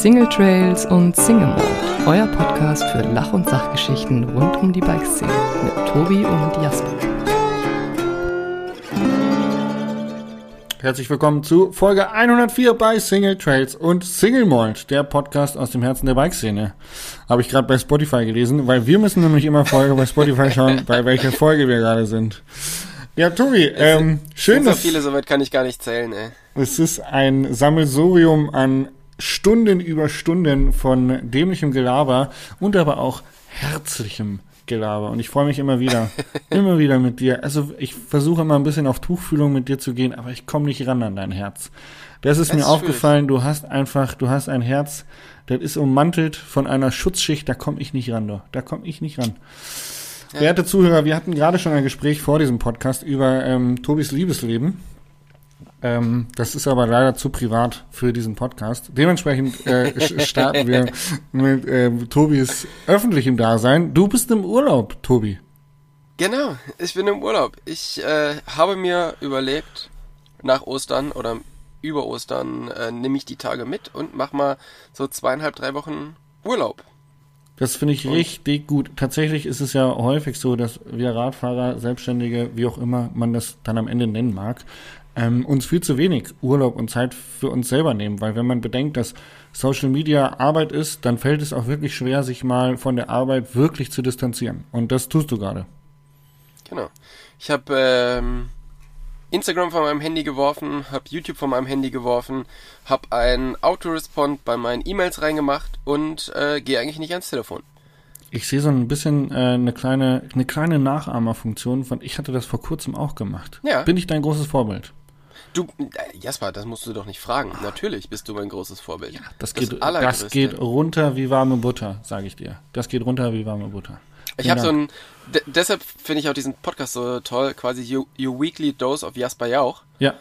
Single Trails und Single Mode, euer Podcast für Lach- und Sachgeschichten rund um die Bikeszene mit Tobi und Jasper. Herzlich willkommen zu Folge 104 bei Single Trails und Single Mold, der Podcast aus dem Herzen der Bikeszene. Habe ich gerade bei Spotify gelesen, weil wir müssen nämlich immer Folge bei Spotify schauen, bei welcher Folge wir gerade sind. Ja, Tobi, ähm, schön, so dass viele, soweit kann ich gar nicht zählen, ey. es ist ein Sammelsurium an Stunden über Stunden von dämlichem Gelaber und aber auch herzlichem Gelaber. Und ich freue mich immer wieder, immer wieder mit dir. Also ich versuche immer ein bisschen auf Tuchfühlung mit dir zu gehen, aber ich komme nicht ran an dein Herz. Das ist Das mir ist aufgefallen, du hast einfach, du hast ein Herz, das ist ummantelt von einer Schutzschicht, da komme ich nicht ran, du. da komme ich nicht ran. Werte Zuhörer, wir hatten gerade schon ein Gespräch vor diesem Podcast über ähm, Tobis Liebesleben. Ähm, das ist aber leider zu privat für diesen Podcast. Dementsprechend äh, starten wir mit ähm, Tobis öffentlichem Dasein. Du bist im Urlaub, Tobi. Genau, ich bin im Urlaub. Ich äh, habe mir überlegt, nach Ostern oder über Ostern äh, nehme ich die Tage mit und mach mal so zweieinhalb, drei Wochen Urlaub. Das finde ich richtig gut. Tatsächlich ist es ja häufig so, dass wir Radfahrer, Selbstständige, wie auch immer man das dann am Ende nennen mag, ähm, uns viel zu wenig Urlaub und Zeit für uns selber nehmen. Weil wenn man bedenkt, dass Social Media Arbeit ist, dann fällt es auch wirklich schwer, sich mal von der Arbeit wirklich zu distanzieren. Und das tust du gerade. Genau. Ich habe ähm, Instagram von meinem Handy geworfen, habe YouTube von meinem Handy geworfen, habe ein Autorespond bei meinen E-Mails reingemacht und äh, gehe eigentlich nicht ans Telefon. Ich sehe so ein bisschen äh, eine kleine, eine kleine Nachahmerfunktion von, ich hatte das vor kurzem auch gemacht. Ja. Bin ich dein großes Vorbild? Du, äh, Jasper, das musst du doch nicht fragen. Natürlich bist du mein großes Vorbild. Das geht, das, geht runter wie warme Butter, sage ich dir. Das geht runter wie warme Butter. Ich habe so ein, de deshalb finde ich auch diesen Podcast so toll, quasi Your, your Weekly Dose of Jasper Jauch, Ja,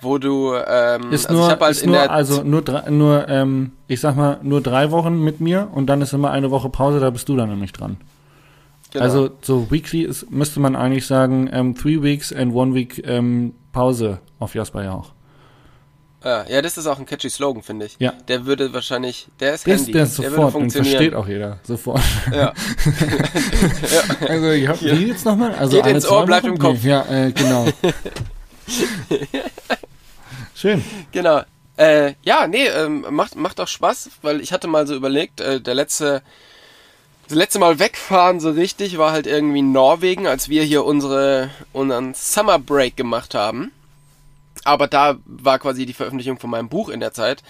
wo du, ähm, ist also nur, ich halt ist nur also nur drei, nur, ähm, ich sag mal, nur drei Wochen mit mir und dann ist immer eine Woche Pause, da bist du dann nämlich dran. Genau, Also so weekly ist, müsste man eigentlich sagen, ähm, three weeks and one week ähm, Pause auf Jasper ja auch. ja, ja, das ist auch ein catchy Slogan, finde ich. Ja. Der würde wahrscheinlich, der ist Handy, der ist der würde sofort, den funktionieren. versteht auch jeder, sofort. Ja. Also ich hab, wie jetzt nochmal? Also Geht ins Ohr, bleibt im Kopf. Ja, äh, genau. Schön. Genau. Äh, ja, nee, ähm, macht, macht auch Spaß, weil ich hatte mal so überlegt, äh, der letzte, das letzte Mal wegfahren so richtig war halt irgendwie Norwegen, als wir hier unsere, unseren Summer Break gemacht haben. Aber da war quasi die Veröffentlichung von meinem Buch in der Zeit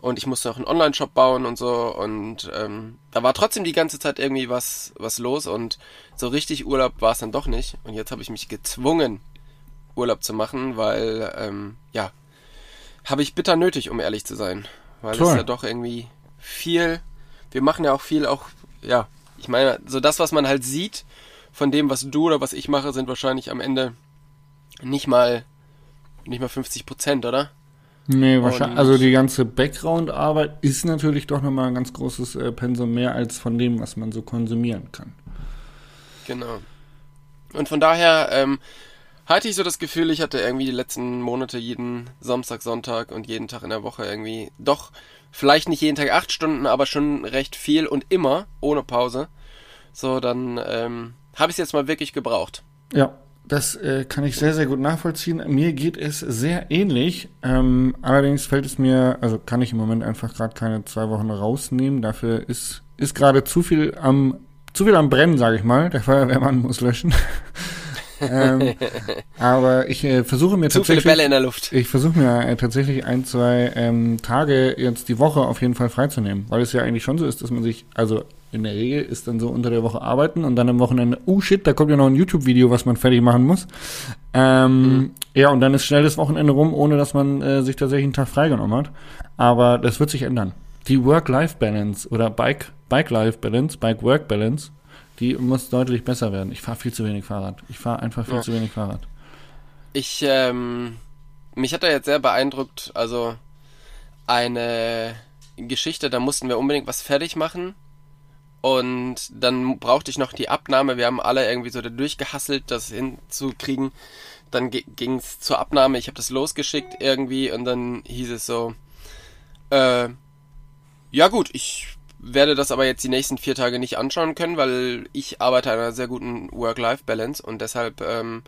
und ich musste noch einen Online-Shop bauen und so und ähm, da war trotzdem die ganze Zeit irgendwie was, was los und so richtig Urlaub war es dann doch nicht. Und jetzt habe ich mich gezwungen, Urlaub zu machen, weil, ähm, ja, habe ich bitter nötig, um ehrlich zu sein. Weil Toll. es ja doch irgendwie viel, wir machen ja auch viel auch, ja, ich meine, so das, was man halt sieht von dem, was du oder was ich mache, sind wahrscheinlich am Ende nicht mal, nicht mal 50 Prozent, oder? Nee, wahrscheinlich. Also die ganze Background-Arbeit ist natürlich doch nochmal ein ganz großes äh, Pensum mehr als von dem, was man so konsumieren kann. Genau. Und von daher ähm, hatte ich so das Gefühl, ich hatte irgendwie die letzten Monate jeden Samstag, Sonntag und jeden Tag in der Woche irgendwie doch vielleicht nicht jeden Tag acht Stunden, aber schon recht viel und immer ohne Pause. So, dann ähm, habe ich es jetzt mal wirklich gebraucht. Ja, das äh, kann ich sehr, sehr gut nachvollziehen. Mir geht es sehr ähnlich. Ähm, allerdings fällt es mir, also kann ich im Moment einfach gerade keine zwei Wochen rausnehmen. Dafür ist, ist gerade zu viel am zu viel am Brennen, sage ich mal. Der Feuerwehrmann muss löschen. Ähm, aber ich äh, versuche mir Zu viele tatsächlich. Bälle in der Luft. Ich versuche mir äh, tatsächlich ein, zwei ähm, Tage jetzt die Woche auf jeden Fall freizunehmen, weil es ja eigentlich schon so ist, dass man sich, also in der Regel ist dann so unter der Woche arbeiten und dann am Wochenende, oh shit, da kommt ja noch ein YouTube-Video, was man fertig machen muss. Ähm, Ja, und dann ist schnell das Wochenende rum, ohne dass man äh, sich tatsächlich einen Tag freigenommen hat. Aber das wird sich ändern. Die Work-Life-Balance oder Bike- Bike-Life-Balance, Bike-Work-Balance, die muss deutlich besser werden. Ich fahre viel zu wenig Fahrrad. Ich fahre einfach viel Ja. zu wenig Fahrrad. Ich, ähm, mich hat er jetzt sehr beeindruckt, also eine Geschichte, da mussten wir unbedingt was fertig machen. Und dann brauchte ich noch die Abnahme. Wir haben alle irgendwie so da durchgehasselt, das hinzukriegen. Dann ging es zur Abnahme. Ich habe das losgeschickt irgendwie und dann hieß es so, äh, Ja gut, ich werde das aber jetzt die nächsten vier Tage nicht anschauen können, weil ich arbeite an einer sehr guten Work-Life-Balance und deshalb ähm,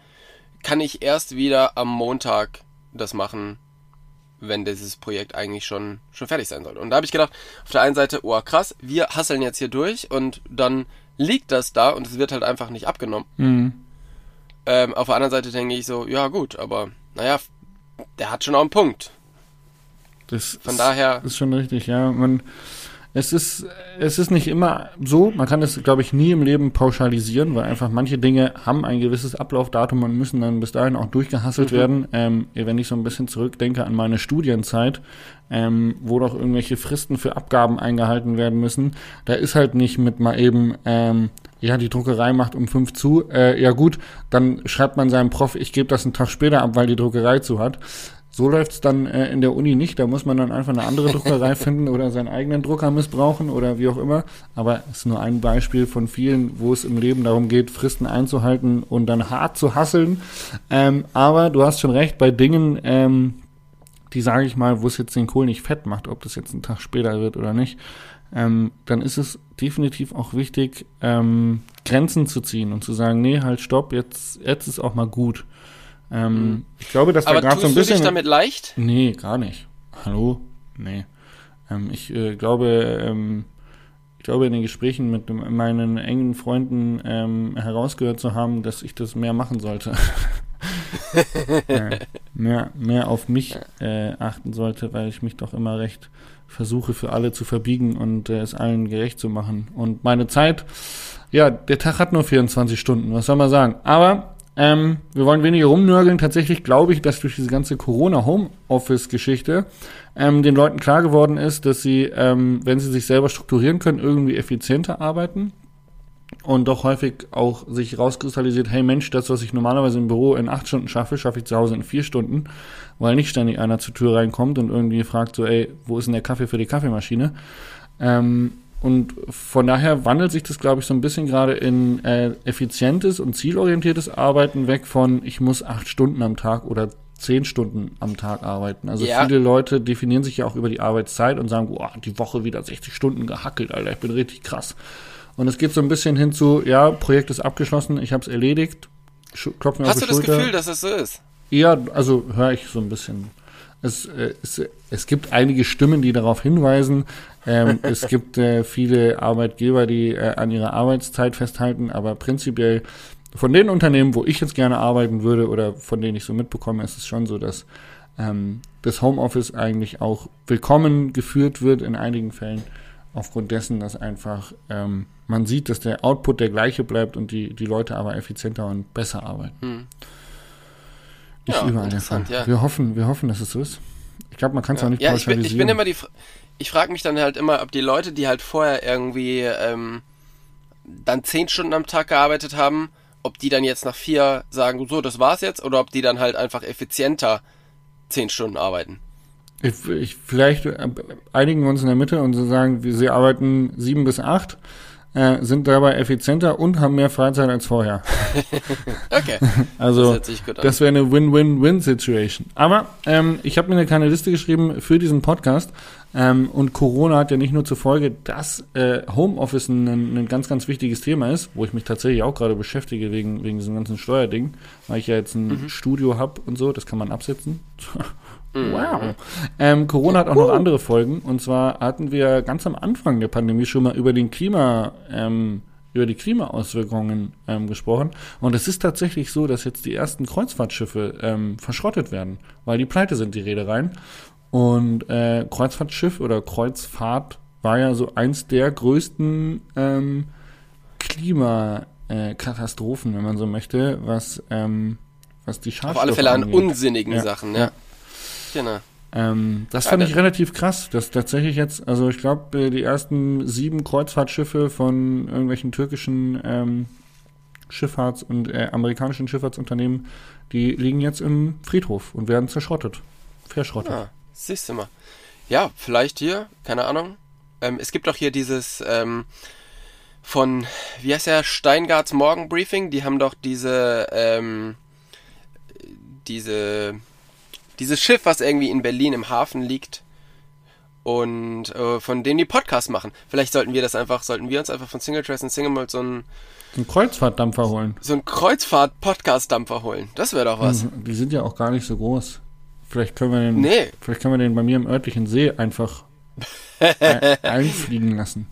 kann ich erst wieder am Montag das machen, wenn dieses Projekt eigentlich schon, schon fertig sein sollte. Und da habe ich gedacht, auf der einen Seite, oh krass, wir hasseln jetzt hier durch und dann liegt das da und es wird halt einfach nicht abgenommen. Mhm. Ähm, auf der anderen Seite denke ich so, ja gut, aber naja, der hat schon auch einen Punkt. Das Von ist, daher- ist schon richtig, ja. Man, es ist, es ist nicht immer so. Man kann es, glaube ich, nie im Leben pauschalisieren, weil einfach manche Dinge haben ein gewisses Ablaufdatum und müssen dann bis dahin auch durchgehasselt werden. Ähm, wenn ich so ein bisschen zurückdenke an meine Studienzeit, ähm, wo doch irgendwelche Fristen für Abgaben eingehalten werden müssen, da ist halt nicht mit mal eben, ähm, ja, die Druckerei macht um fünf zu, äh, ja gut, dann schreibt man seinem Prof, ich gebe das einen Tag später ab, weil die Druckerei zu hat. So läuft's dann äh, in der Uni nicht. Da muss man dann einfach eine andere Druckerei finden oder seinen eigenen Drucker missbrauchen oder wie auch immer. Aber es ist nur ein Beispiel von vielen, wo es im Leben darum geht, Fristen einzuhalten und dann hart zu hasseln. Ähm, aber du hast schon recht, bei Dingen, ähm, die sage ich mal, wo es jetzt den Kohl nicht fett macht, ob das jetzt ein Tag später wird oder nicht, ähm, dann ist es definitiv auch wichtig, ähm, Grenzen zu ziehen und zu sagen, nee, halt, stopp, jetzt, jetzt ist auch mal gut. Ähm, Ich glaube, dass da Aber gerade so ein du dich bisschen. damit leicht? Nee, gar nicht. Hallo? Nee. Ähm, ich äh, glaube, ähm, ich glaube in den Gesprächen mit meinen engen Freunden ähm, herausgehört zu haben, dass ich das mehr machen sollte. äh, mehr, mehr auf mich äh, achten sollte, weil ich mich doch immer recht versuche für alle zu verbiegen und äh, es allen gerecht zu machen. Und meine Zeit, ja, der Tag hat nur 24 Stunden, was soll man sagen? Aber ähm, wir wollen weniger rumnörgeln. Tatsächlich glaube ich, dass durch diese ganze Corona-Homeoffice-Geschichte ähm, den Leuten klar geworden ist, dass sie, ähm, wenn sie sich selber strukturieren können, irgendwie effizienter arbeiten. Und doch häufig auch sich rauskristallisiert, hey Mensch, das, was ich normalerweise im Büro in acht Stunden schaffe, schaffe ich zu Hause in vier Stunden, weil nicht ständig einer zur Tür reinkommt und irgendwie fragt so, ey, wo ist denn der Kaffee für die Kaffeemaschine? Ähm, und von daher wandelt sich das, glaube ich, so ein bisschen gerade in äh, effizientes und zielorientiertes Arbeiten weg von, ich muss acht Stunden am Tag oder zehn Stunden am Tag arbeiten. Also Ja. viele Leute definieren sich ja auch über die Arbeitszeit und sagen, boah, die Woche wieder 60 Stunden gehackelt, Alter, ich bin richtig krass. Und es geht so ein bisschen hin zu, ja, Projekt ist abgeschlossen, ich habe es erledigt, Sch- klopf mir Hast auf du die das Schulter. Gefühl, dass es so ist? Ja, also höre ich so ein bisschen. Es, äh, es, es gibt einige Stimmen, die darauf hinweisen. Ähm, es gibt äh, viele Arbeitgeber, die äh, an ihrer Arbeitszeit festhalten, aber prinzipiell von den Unternehmen, wo ich jetzt gerne arbeiten würde oder von denen ich so mitbekomme, ist es schon so, dass ähm, das Homeoffice eigentlich auch willkommen geführt wird in einigen Fällen, aufgrund dessen, dass einfach ähm, man sieht, dass der Output der gleiche bleibt und die, die Leute aber effizienter und besser arbeiten. Hm. Nicht Ja, überall der Fall. ja. Wir hoffen, wir hoffen, dass es so ist. Ich glaube, man kann es auch nicht Ja, ich bin, pauschalisieren. ich bin immer die. Ich frage mich dann halt immer, ob die Leute, die halt vorher irgendwie ähm, dann zehn Stunden am Tag gearbeitet haben, ob die dann jetzt nach vier sagen, so, das war's jetzt, oder ob die dann halt einfach effizienter zehn Stunden arbeiten. ich, ich, vielleicht äh, einigen wir uns in der Mitte und so sagen, wir, sie arbeiten sieben bis acht, äh, sind dabei effizienter und haben mehr Freizeit als vorher. Okay, Also das. Das wäre eine Win-Win-Win-Situation. Aber ähm, ich habe mir eine kleine Liste geschrieben für diesen Podcast. Ähm, und Corona hat ja nicht nur zur Folge, dass äh, Homeoffice ein, ein ganz, ganz wichtiges Thema ist, wo ich mich tatsächlich auch gerade beschäftige wegen, wegen diesem ganzen Steuerding, weil ich ja jetzt ein Mhm. Studio habe und so, das kann man absetzen. wow. Ähm, Corona hat auch noch andere Folgen. Und zwar hatten wir ganz am Anfang der Pandemie schon mal über den Klima, ähm, über die Klimaauswirkungen ähm, gesprochen. Und es ist tatsächlich so, dass jetzt die ersten Kreuzfahrtschiffe ähm, verschrottet werden, weil die pleite sind, die Reedereien. Und äh, Kreuzfahrtschiff oder Kreuzfahrt war ja so eins der größten ähm, Klimakatastrophen, wenn man so möchte, was, ähm, was die Auf Schadstoffe alle Fälle an angeht. unsinnigen Ja. Sachen, ja. Ja. Genau. Ähm, das Ja, fand das- ich relativ krass, dass tatsächlich jetzt, also ich glaube, die ersten sieben Kreuzfahrtschiffe von irgendwelchen türkischen ähm, Schifffahrts- und äh, amerikanischen Schifffahrtsunternehmen, die liegen jetzt im Friedhof und werden zerschrottet. Verschrottet. Ah, siehst du mal. Ja, vielleicht hier, keine Ahnung. Ähm, es gibt doch hier dieses ähm, von, wie heißt der, Steingarts Morgenbriefing, die haben doch diese, ähm, diese, dieses Schiff, was irgendwie in Berlin im Hafen liegt und äh, von denen die Podcasts machen. Vielleicht sollten wir das einfach, sollten wir uns einfach von Single Trace und Single Malt so einen, Einen Kreuzfahrtdampfer holen. so einen Kreuzfahrt-Podcast-Dampfer holen. Das wäre doch was. Mhm, Die sind ja auch gar nicht so groß. Vielleicht können wir den, Nee. vielleicht können wir den bei mir im örtlichen See einfach ein, einfliegen lassen.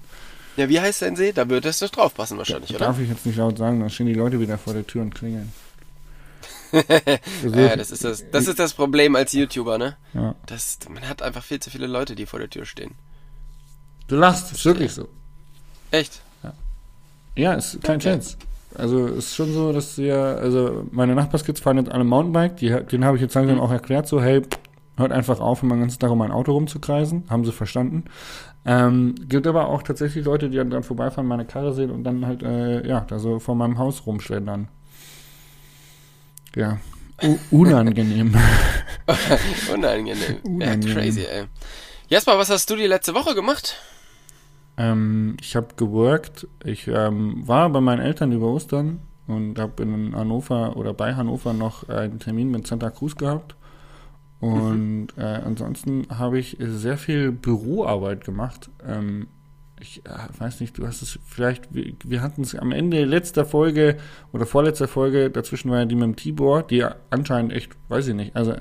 Ja, wie heißt dein See? Da würde es doch drauf passen wahrscheinlich, oder? Darf ich jetzt nicht laut sagen, dann stehen die Leute wieder vor der Tür und klingeln. Also, Ja, das ist das, das ist das Problem als YouTuber, ne? ja. Das, man hat einfach viel zu viele Leute, die vor der Tür stehen. Du lachst, ist wirklich so. Echt? Ja, ist kein Okay. Scherz. Also ist schon so, dass wir, also meine Nachbarskids fahren jetzt alle Mountainbike, die, denen habe ich jetzt langsam auch erklärt, so hey, hört einfach auf, immer den ganzen Tag um ein Auto rumzukreisen, haben sie verstanden. Ähm, gibt aber auch tatsächlich Leute, die dann dran vorbeifahren, meine Karre sehen und dann halt, äh, ja, da so vor meinem Haus rumschlendern. Ja, U unangenehm. Unangenehm. Ja, Unangenehm. crazy, ey. Jasper, was hast du die letzte Woche gemacht? Ähm, ich habe geworkt. Ich ähm, war bei meinen Eltern über Ostern und habe in Hannover oder bei Hannover noch einen Termin mit Santa Cruz gehabt. Und äh, ansonsten habe ich sehr viel Büroarbeit gemacht. Ähm, ich äh, weiß nicht, du hast es vielleicht, wir, hatten es am Ende letzter Folge oder vorletzter Folge, dazwischen war ja die mit dem Tibor, die anscheinend echt, weiß ich nicht, also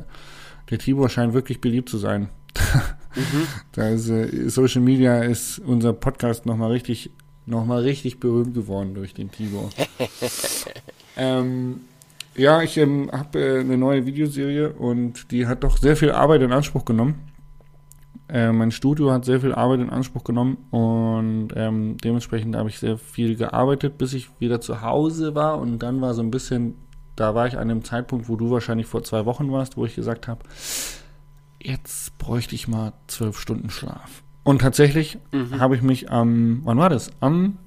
der Tibor scheint wirklich beliebt zu sein. Da ist, äh, Social Media ist unser Podcast nochmal richtig, noch mal richtig berühmt geworden durch den Tibor. ähm, ja, ich ähm, habe äh, eine neue Videoserie und die hat doch sehr viel Arbeit in Anspruch genommen. Äh, mein Studio hat sehr viel Arbeit in Anspruch genommen und ähm, dementsprechend habe ich sehr viel gearbeitet, bis ich wieder zu Hause war und dann war so ein bisschen, da war ich an dem Zeitpunkt, wo du wahrscheinlich vor zwei Wochen warst, wo ich gesagt habe, jetzt bräuchte ich mal zwölf Stunden Schlaf. Und tatsächlich habe ich mich am, wann war das? Am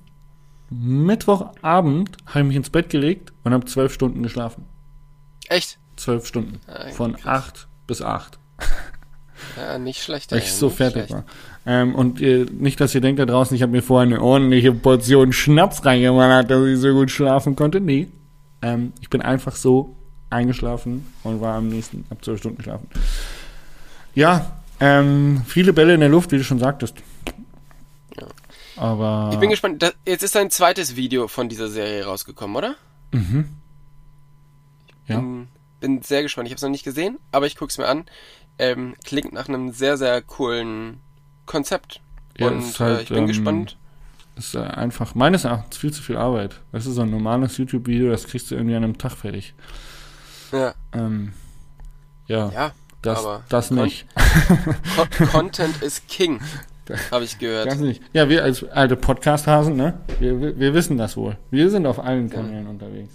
Mittwochabend habe ich mich ins Bett gelegt und habe zwölf Stunden geschlafen. Echt? Zwölf Stunden. Ah, Von krass. acht bis acht. Ja, nicht schlecht. Weil ich so fertig schlecht. war. Ähm, und äh, nicht, dass ihr denkt da draußen, ich habe mir vorher eine ordentliche Portion Schnaps reingemacht, dass ich so gut schlafen konnte. Nee. Ähm, ich bin einfach so eingeschlafen und war am nächsten ab zwölf Stunden schlafen. Ja, ähm, viele Bälle in der Luft, wie du schon sagtest. Ja. Aber Ich bin gespannt. Da, jetzt ist ein zweites Video von dieser Serie rausgekommen, oder? mhm. ja. Bin, bin sehr gespannt. Ich habe es noch nicht gesehen, aber ich gucke es mir an. Ähm, klingt nach einem sehr, sehr coolen Konzept. Ja, Und ist halt, äh, ich bin ähm, gespannt. ist äh, einfach meines Erachtens viel zu viel Arbeit. Das ist so ein normales YouTube-Video, das kriegst du irgendwie an einem Tag fertig. Ja, Ähm, ja, ja. das, aber das nicht. Con Content is King, habe ich gehört. Das nicht. Ja, wir als alte Podcast-Hasen, ne? Wir, wir, wir wissen das wohl. Wir sind auf allen Kanälen unterwegs.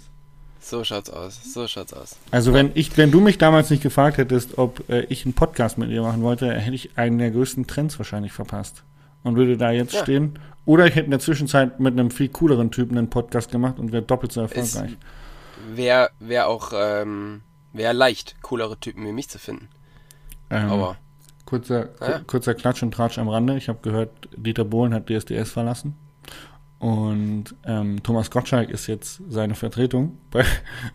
So schaut's aus. So schaut's aus. Also wenn ich, wenn du mich damals nicht gefragt hättest, ob äh, ich einen Podcast mit dir machen wollte, hätte ich einen der größten Trends wahrscheinlich verpasst. Und würde da jetzt Ja. stehen. Oder ich hätte in der Zwischenzeit mit einem viel cooleren Typen einen Podcast gemacht und wäre doppelt so erfolgreich. Wäre wär auch ähm, wär leicht, coolere Typen wie mich zu finden. Ähm, Aber kurzer, Ja. kurzer Klatsch und Tratsch am Rande. Ich habe gehört, Dieter Bohlen hat DSDS verlassen. Und ähm, Thomas Gottschalk ist jetzt seine Vertretung bei,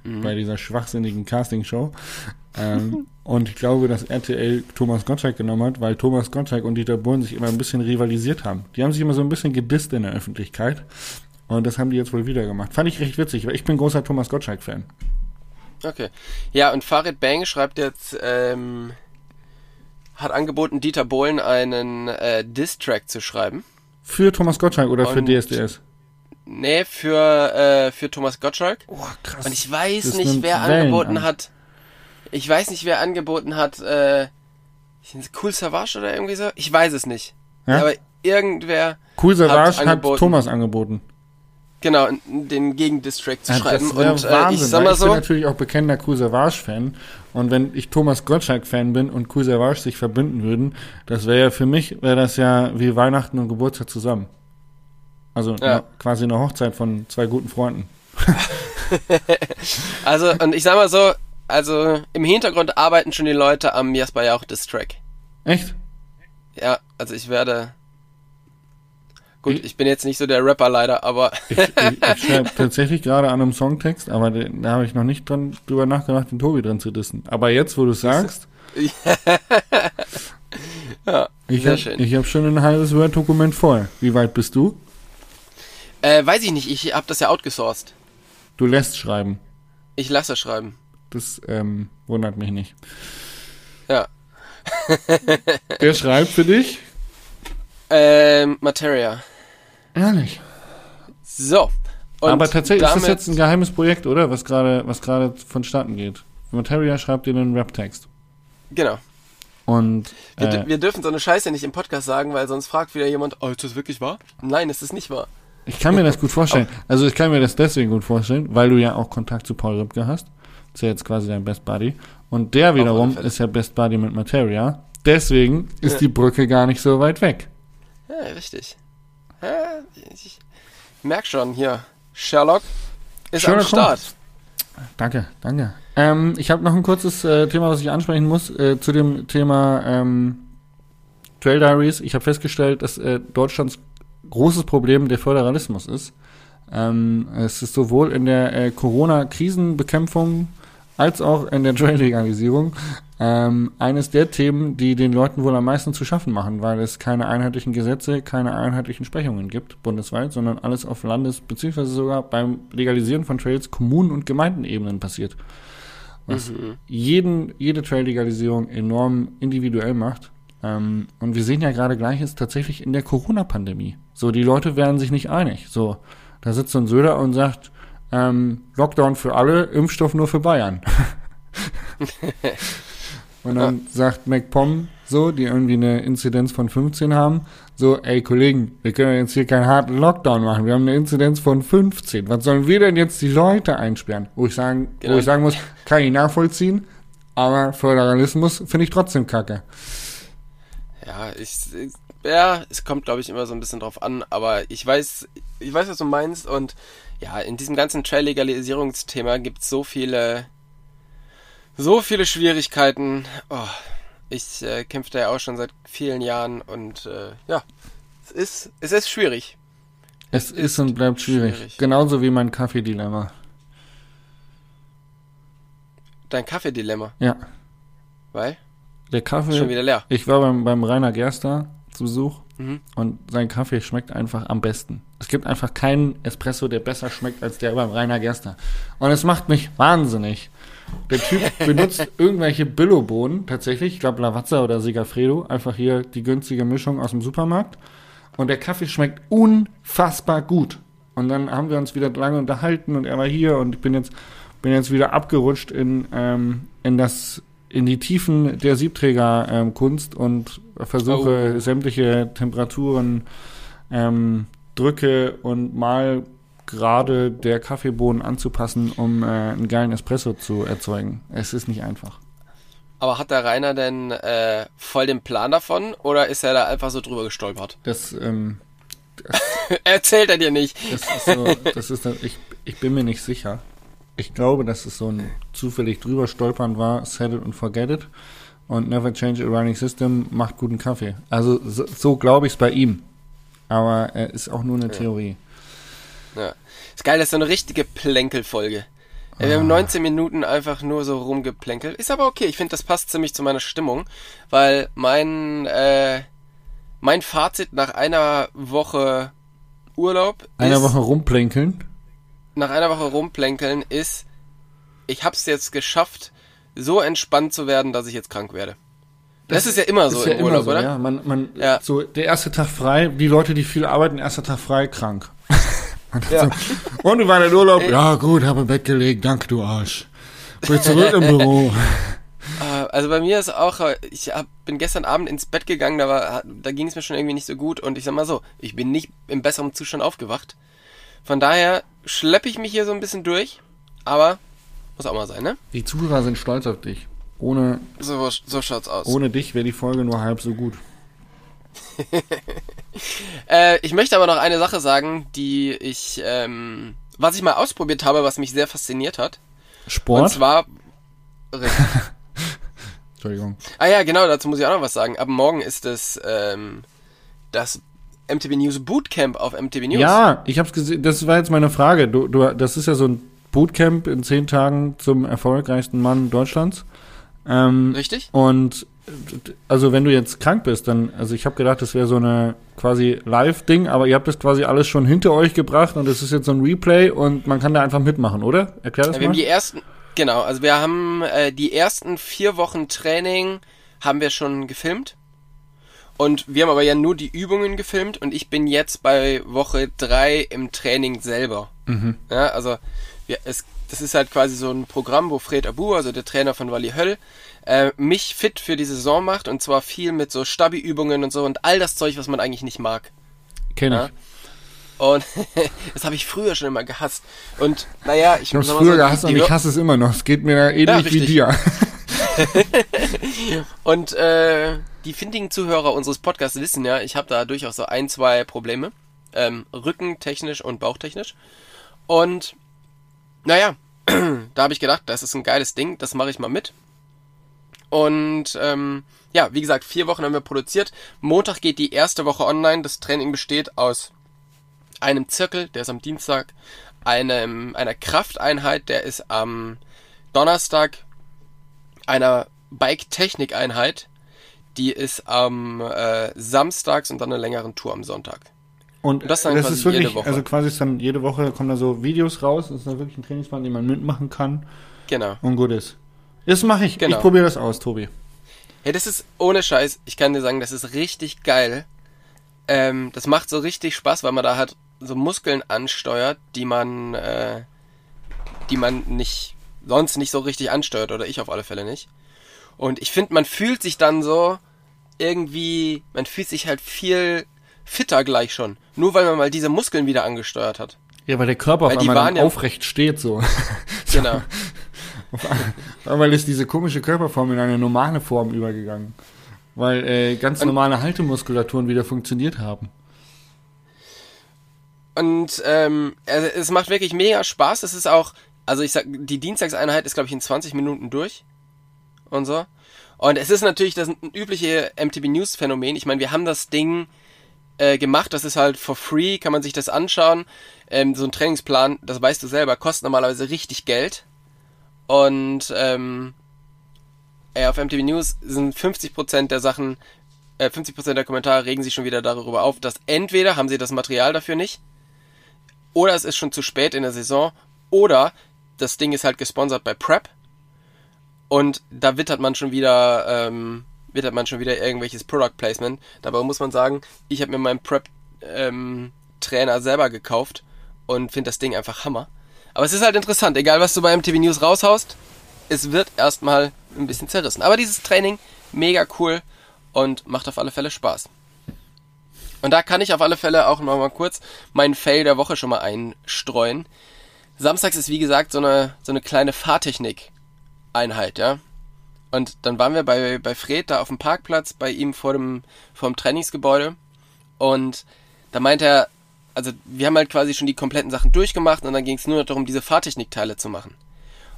Mhm. bei dieser schwachsinnigen Castingshow. Ähm, und ich glaube, dass RTL Thomas Gottschalk genommen hat, weil Thomas Gottschalk und Dieter Bohlen sich immer ein bisschen rivalisiert haben. Die haben sich immer so ein bisschen gedisst in der Öffentlichkeit. Und das haben die jetzt wohl wieder gemacht. Fand ich recht witzig, weil ich bin großer Thomas Gottschalk-Fan. Okay. Ja, und Farid Bang schreibt jetzt, ähm, hat angeboten, Dieter Bohlen einen äh, Diss-Track zu schreiben. Für Thomas Gottschalk oder für Und- DSDS? Nee, für, äh, für Thomas Gottschalk. Oh, krass. Und ich weiß nicht, wer Wellen angeboten an. hat. Ich weiß nicht, wer angeboten hat, äh, Cool Savage oder irgendwie so. Ich weiß es nicht. Ja? Aber irgendwer, Cool Savage hat hat. Thomas angeboten. Genau, den Gegendistrack zu Ja, schreiben. Und äh, ich sag mal ich bin so, natürlich auch bekennender Cool Savage-Fan. Und wenn ich Thomas Gottschalk-Fan bin und Cool Savage sich verbinden würden, das wäre ja für mich, wäre das ja wie Weihnachten und Geburtstag zusammen. Also Ja. na, quasi eine Hochzeit von zwei guten Freunden. also, und ich sag mal so, also im Hintergrund arbeiten schon die Leute am Jasper Jauch Distrack. Echt? Ja, also ich werde. Gut, Ich- ich bin jetzt nicht so der Rapper leider, aber Ich, ich, ich schreibe tatsächlich gerade an einem Songtext, aber den, da habe ich noch nicht dran, drüber nachgedacht, den Tobi drin zu dissen. Aber jetzt, wo du sagst, Ich Sehr habe schön. ich hab schon ein halbes Word-Dokument voll. Wie weit bist du? Äh, weiß ich nicht, ich habe das ja outgesourced. Du lässt schreiben. Ich lasse schreiben. Das ähm, wundert mich nicht. Ja. Wer schreibt für dich? Ähm, Materia. Ehrlich. So. Aber tatsächlich ist das jetzt ein geheimes Projekt, oder? Was gerade was gerade vonstatten geht. Materia schreibt dir einen Rap-Text. Genau. Und Wir, äh, wir dürfen so eine Scheiße nicht im Podcast sagen, weil sonst fragt wieder jemand, oh, ist das wirklich wahr? Nein, ist es nicht wahr. ich kann mir das gut vorstellen. Also ich kann mir das deswegen gut vorstellen, weil du ja auch Kontakt zu Paul Ripke hast. Das ist ja jetzt quasi dein Best Buddy. Und der wiederum ist ja Best Buddy mit Materia. Deswegen ist Ja. die Brücke gar nicht so weit weg. Ja, richtig. Ja, ich merk schon hier. Sherlock ist Sherlock am Start. Danke, danke. Ähm, ich habe noch ein kurzes äh, Thema, was ich ansprechen muss, äh, zu dem Thema ähm, Trail Diaries. Ich habe festgestellt, dass äh, Deutschlands großes Problem der Föderalismus ist. Ähm, es ist sowohl in der äh, Corona-Krisenbekämpfung als auch in der Trail-Legalisierung ähm, eines der Themen, die den Leuten wohl am meisten zu schaffen machen, weil es keine einheitlichen Gesetze, keine einheitlichen Sprechungen gibt bundesweit, sondern alles auf Landes- bzw. sogar beim Legalisieren von Trails Kommunen- und Gemeindenebenen passiert. Was jeden, jede Trail-Legalisierung enorm individuell macht. Ähm, und wir sehen ja gerade Gleiches tatsächlich in der Corona-Pandemie. So, die Leute werden sich nicht einig. So, da sitzt so ein Söder und sagt, ähm, Lockdown für alle, Impfstoff nur für Bayern. und dann sagt MacPom so, die irgendwie eine Inzidenz von 15 haben, so, ey Kollegen, wir können jetzt hier keinen harten Lockdown machen. Wir haben eine Inzidenz von 15. Was sollen wir denn jetzt die Leute einsperren? Wo ich sagen, Genau. wo ich sagen muss, kann ich nachvollziehen, aber Föderalismus finde ich trotzdem kacke. Ja, ich, ich ja, es kommt glaube ich immer so ein bisschen drauf an, aber ich weiß, ich weiß, was du meinst und ja, in diesem ganzen Trail-Legalisierungsthema gibt es so viele, so viele Schwierigkeiten. Oh, ich äh, kämpfe da ja auch schon seit vielen Jahren und äh, ja, es ist, es ist schwierig. Es ist und bleibt schwierig. schwierig. Genauso wie mein Kaffeedilemma. Dein Kaffeedilemma, Ja, weil der ist schon Kaffee. wieder leer. Ich war beim, beim Rainer Gerster zu Besuch Mhm. und sein Kaffee schmeckt einfach am besten. Es gibt einfach keinen Espresso, der besser schmeckt als der beim Rainer Gerster. Und es macht mich wahnsinnig. Der Typ benutzt irgendwelche Billo-Bohnen, tatsächlich, ich glaube Lavazza oder Segafredo, einfach hier die günstige Mischung aus dem Supermarkt. Und der Kaffee schmeckt unfassbar gut. Und dann haben wir uns wieder lange unterhalten und er war hier und ich bin jetzt, bin jetzt wieder abgerutscht in, ähm, in das, in die Tiefen der Siebträger-Kunst und versuche Oh. sämtliche Temperaturen, ähm, Drücke und mal gerade der Kaffeebohnen anzupassen, um äh, einen geilen Espresso zu erzeugen. Es ist nicht einfach. Aber hat der Rainer denn äh, voll den Plan davon oder ist er da einfach so drüber gestolpert? Das, ähm, Erzählt er dir nicht. das ist so, das ist, ich, ich bin mir nicht sicher. Ich glaube, dass es so ein zufällig drüber stolpern war, set it und forget it. Und never change a running system macht guten Kaffee. Also so, so glaube ich es bei ihm. Aber er ist auch nur eine Theorie. Ja. Ist geil, das ist so eine richtige Plänkelfolge. Ja, wir Ah. haben 19 Minuten einfach nur so rumgeplänkelt. Ist aber okay, ich finde, das passt ziemlich zu meiner Stimmung, weil mein, äh, mein Fazit nach einer Woche Urlaub Eine ist, Woche rumplänkeln. Nach einer Woche rumplänkeln ist, ich hab's jetzt geschafft, so entspannt zu werden, dass ich jetzt krank werde. Das, ist ja immer so ist ja im Urlaub, so, oder? Ja, man, man, Ja. so der erste Tag frei, die Leute, die viel arbeiten, erster Tag frei, krank. Und, Ja. so, und du war in Urlaub? Ey. Ja, gut, habe im Bett gelegt, danke, du Arsch. Bin zurück im Büro. Äh, Also bei mir ist auch, ich hab, bin gestern Abend ins Bett gegangen, da, war, da ging es mir schon irgendwie nicht so gut und ich sag mal so, ich bin nicht im besseren Zustand aufgewacht. Von daher schleppe ich mich hier so ein bisschen durch, aber muss auch mal sein, ne? Die Zuhörer sind stolz auf dich. Ohne, So, so schaut's aus. ohne dich wäre die Folge nur halb so gut. Äh, ich möchte aber noch eine Sache sagen, die ich, ähm, was ich mal ausprobiert habe, was mich sehr fasziniert hat. Und Sport? zwar, Entschuldigung. ah ja, genau, dazu muss ich auch noch was sagen. Ab morgen ist es, ähm, das MTV News Bootcamp auf MTV News. Ja, ich hab's gesehen, das war jetzt meine Frage. Du, du, das ist ja so ein Bootcamp in zehn Tagen zum erfolgreichsten Mann Deutschlands. Ähm, Richtig? Und also wenn du jetzt krank bist, dann, also ich habe gedacht, das wäre so eine quasi Live-Ding, aber ihr habt das quasi alles schon hinter euch gebracht und es ist jetzt so ein Replay und man kann da einfach mitmachen, oder? Erklär das wir mal. haben die ersten, genau, also wir haben äh, die ersten vier Wochen Training haben wir schon gefilmt. Und wir haben aber ja nur die Übungen gefilmt und ich bin jetzt bei Woche drei im Training selber. Ja, also wir, es, das ist halt quasi so ein Programm, wo Fred Abu, also der Trainer von Wally Höll, äh, mich fit für die Saison macht und zwar viel mit so Stabi-Übungen und so und all das Zeug, was man eigentlich nicht mag. Kenn ich. Ja. Und das habe ich früher schon immer gehasst. Und naja, ich habe es früher so, gehasst und ich hasse es immer noch. Es geht mir ähnlich wie richtig. dir. Und äh, die findigen Zuhörer unseres Podcasts wissen ja, ich habe da durchaus so ein, zwei Probleme. Ähm, rückentechnisch und bauchtechnisch. Und naja, da habe ich gedacht, das ist ein geiles Ding, das mache ich mal mit. Und ähm, ja, wie gesagt, vier Wochen haben wir produziert. Montag geht die erste Woche online. Das Training besteht aus einem Zirkel, der ist am Dienstag, einem, einer Krafteinheit, der ist am Donnerstag, einer Bike-Technik-Einheit, die ist am äh, Samstags und dann eine längeren Tour am Sonntag. Und das das, dann quasi ist wirklich, jede Woche. also quasi ist dann jede Woche kommen da so Videos raus. Das ist dann wirklich ein Trainingsplan, den man mitmachen kann Genau. und gut ist. Das mache ich. Genau. Ich probiere das aus, Tobi. Hey, das ist ohne Scheiß, ich kann dir sagen, das ist richtig geil. Ähm, das macht so richtig Spaß, weil man da halt so Muskeln ansteuert, die man, äh, die man nicht, sonst nicht so richtig ansteuert, oder ich auf alle Fälle nicht. Und ich finde, man fühlt sich dann so irgendwie, man fühlt sich halt viel fitter gleich schon. Nur weil man mal diese Muskeln wieder angesteuert hat. Ja, weil der Körper auf Weil die einmal ja- aufrecht steht so. Genau. weil ist diese komische Körperform in eine normale Form übergegangen. Weil äh, ganz Und- normale Haltemuskulaturen wieder funktioniert haben. Und ähm, also es macht wirklich mega Spaß. Es ist auch, also ich sag, die Dienstagseinheit ist, glaube ich, in 20 Minuten durch. Und so. Und es ist natürlich das übliche MTB News Phänomen. Ich meine, wir haben das Ding äh, gemacht, das ist halt for free, kann man sich das anschauen. Ähm, so ein Trainingsplan, das weißt du selber, kostet normalerweise richtig Geld. Und ähm, ja, auf MTV News sind 50% der Sachen, äh, 50% der Kommentare regen sich schon wieder darüber auf, dass entweder haben sie das Material dafür nicht, oder es ist schon zu spät in der Saison, oder das Ding ist halt gesponsert bei Prep und da wittert man schon wieder, ähm, wittert man schon wieder irgendwelches Product Placement. Dabei muss man sagen, ich habe mir meinen Prep ähm, Trainer selber gekauft und finde das Ding einfach Hammer. Aber es ist halt interessant, egal was du bei MTV News raushaust, es wird erstmal ein bisschen zerrissen. Aber dieses Training, mega cool und macht auf alle Fälle Spaß. Und da kann ich auf alle Fälle auch noch mal kurz meinen Fail der Woche schon mal einstreuen. Samstags ist wie gesagt so eine, so eine kleine Fahrtechnik-Einheit, ja. Und dann waren wir bei, bei Fred da auf dem Parkplatz, bei ihm vor dem, vor dem Trainingsgebäude. Und da meint er, also wir haben halt quasi schon die kompletten Sachen durchgemacht und dann ging es nur noch darum, diese Fahrtechnikteile zu machen.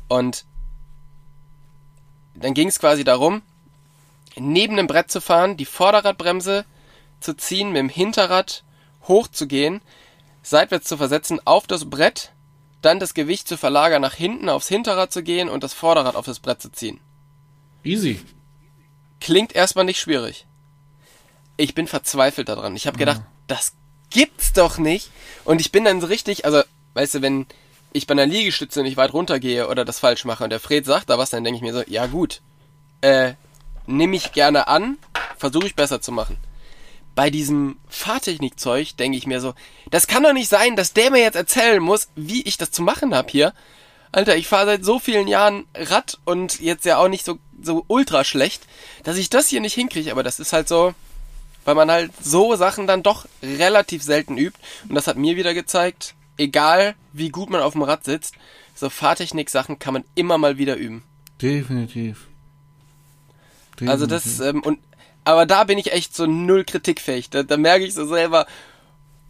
Und dann ging es quasi darum, neben dem Brett zu fahren, die Vorderradbremse zu ziehen, mit dem Hinterrad hochzugehen, seitwärts zu versetzen auf das Brett, dann das Gewicht zu verlagern, nach hinten aufs Hinterrad zu gehen und das Vorderrad auf das Brett zu ziehen. Easy. Klingt erstmal nicht schwierig. Ich bin verzweifelt daran. Ich habe gedacht, das gibt's doch nicht. Und ich bin dann so richtig, also, weißt du, wenn ich bei einer Liegestütze nicht weit runtergehe oder das falsch mache und der Fred sagt da was, dann denke ich mir so, ja gut, äh, nehme ich gerne an, versuche ich besser zu machen. Bei diesem Fahrtechnikzeug denke ich mir so, das kann doch nicht sein, dass der mir jetzt erzählen muss, wie ich das zu machen hab hier. Alter, ich fahre seit so vielen Jahren Rad und jetzt ja auch nicht so, so ultra schlecht, dass ich das hier nicht hinkriege. Aber das ist halt so, weil man halt so Sachen dann doch relativ selten übt. Und das hat mir wieder gezeigt, egal wie gut man auf dem Rad sitzt, so Fahrtechnik-Sachen kann man immer mal wieder üben. Definitiv. Also das, ähm, und, aber da bin ich echt so null kritikfähig. Da, da merke ich so selber,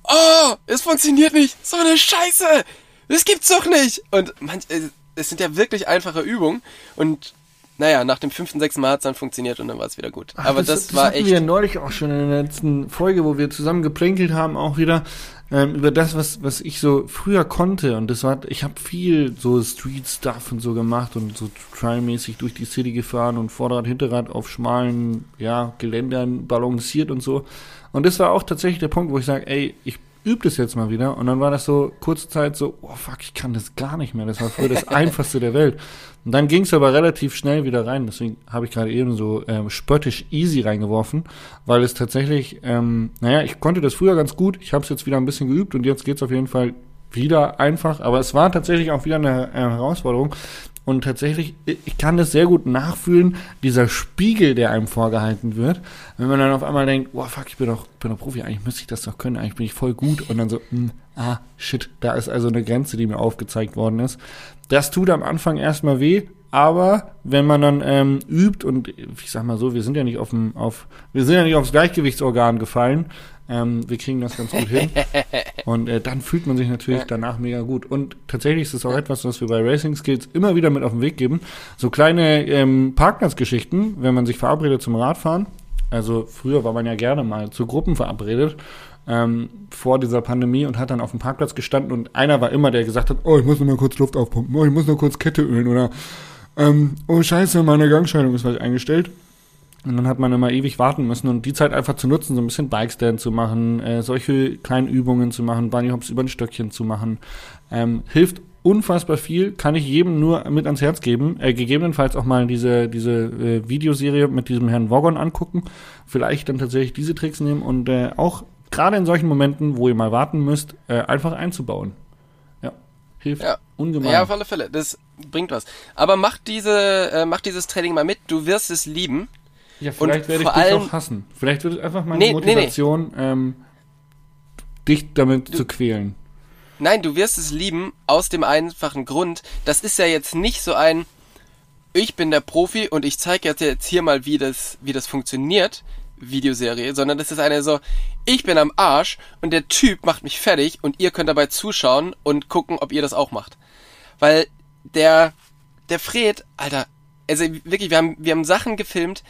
oh, es funktioniert nicht, so eine Scheiße, das gibt's doch nicht. Und manch, äh, es sind ja wirklich einfache Übungen und naja, nach dem fünften, sechsten Mal hat es dann funktioniert und dann war es wieder gut. Ach, Aber das, das war hatten echt. wir neulich auch schon in der letzten Folge, wo wir zusammen geplänkelt haben, auch wieder ähm, über das, was was ich so früher konnte. Und das war, ich habe viel so Street Stuff und so gemacht und so trialmäßig durch die City gefahren und Vorderrad, Hinterrad auf schmalen ja Geländern balanciert und so. Und das war auch tatsächlich der Punkt, wo ich sage, ey, ich übe das jetzt mal wieder. Und dann war das so kurze Zeit so, oh fuck, ich kann das gar nicht mehr. Das war früher das einfachste der Welt. Und dann ging es aber relativ schnell wieder rein. Deswegen habe ich gerade eben so ähm, spöttisch easy reingeworfen, weil es tatsächlich, ähm, naja, ich konnte das früher ganz gut. Ich habe es jetzt wieder ein bisschen geübt und jetzt geht's auf jeden Fall wieder einfach. Aber es war tatsächlich auch wieder eine äh, Herausforderung. Und tatsächlich, ich kann das sehr gut nachfühlen, dieser Spiegel, der einem vorgehalten wird. Wenn man dann auf einmal denkt, oh fuck, ich bin doch, bin doch Profi, eigentlich müsste ich das doch können, eigentlich bin ich voll gut. Und dann so, mh, ah, shit, da ist also eine Grenze, die mir aufgezeigt worden ist. Das tut am Anfang erstmal weh, aber wenn man dann ähm, übt und ich sag mal so, wir sind ja nicht auf dem, auf, wir sind ja nicht aufs Gleichgewichtsorgan gefallen, ähm, wir kriegen das ganz gut hin. Und äh, dann fühlt man sich natürlich danach mega gut. Und tatsächlich ist es auch etwas, was wir bei Racing Skills immer wieder mit auf den Weg geben. So kleine ähm, Parkplatzgeschichten, wenn man sich verabredet zum Radfahren. Also früher war man ja gerne mal zu Gruppen verabredet ähm, vor dieser Pandemie und hat dann auf dem Parkplatz gestanden und einer war immer, der gesagt hat, oh, ich muss noch mal kurz Luft aufpumpen, oh, ich muss noch kurz Kette ölen oder ähm, oh scheiße, meine Gangschaltung ist falsch eingestellt. Und dann hat man immer ewig warten müssen und die Zeit einfach zu nutzen, so ein bisschen Bikestand zu machen, äh, solche kleinen Übungen zu machen, Bunnyhops über ein Stöckchen zu machen, ähm, hilft unfassbar viel, kann ich jedem nur mit ans Herz geben. Äh, gegebenenfalls auch mal diese, diese äh, Videoserie mit diesem Herrn Wogon angucken, vielleicht dann tatsächlich diese Tricks nehmen und äh, auch gerade in solchen Momenten, wo ihr mal warten müsst, äh, einfach einzubauen. Ja, hilft Ja. ungemein. Ja, auf alle Fälle. Das bringt was. Aber mach diese, äh, mach dieses Training mal mit. Du wirst es lieben. Ja, vielleicht werde ich dich auch hassen. Vielleicht wird es einfach meine Nee, nee, nee. Motivation, Ähm, dich damit zu quälen. Nein, du wirst es lieben aus dem einfachen Grund. Das ist ja jetzt nicht so ein, ich bin der Profi und ich zeige jetzt, jetzt hier mal, wie das, wie das funktioniert, Videoserie, sondern das ist eine so, ich bin am Arsch und der Typ macht mich fertig und ihr könnt dabei zuschauen und gucken, ob ihr das auch macht. Weil der, der Fred, Alter, also wirklich, wir haben, wir haben Sachen gefilmt,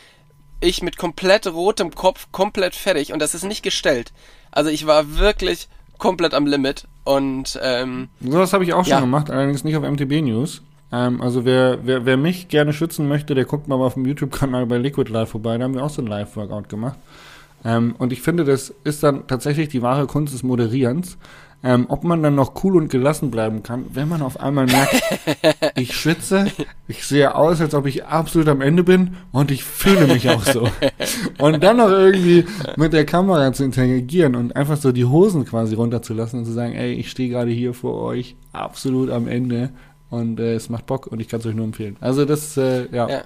ich mit komplett rotem Kopf, komplett fertig und das ist nicht gestellt. Also ich war wirklich komplett am Limit und ähm, Sowas habe ich auch schon Ja. gemacht, allerdings nicht auf MTB News. Ähm, also wer, wer, wer mich gerne schützen möchte, der guckt mal auf dem YouTube-Kanal bei Liquid Live vorbei. Da haben wir auch so ein Live-Workout gemacht. Ähm, und ich finde, das ist dann tatsächlich die wahre Kunst des Moderierens. Ähm, ob man dann noch cool und gelassen bleiben kann, wenn man auf einmal merkt, ich schwitze, ich sehe aus, als ob ich absolut am Ende bin und ich fühle mich auch so. Und dann noch irgendwie mit der Kamera zu interagieren und einfach so die Hosen quasi runterzulassen und zu sagen, ey, ich stehe gerade hier vor euch, absolut am Ende und äh, es macht Bock und ich kann es euch nur empfehlen. Also das, äh, ja, ja.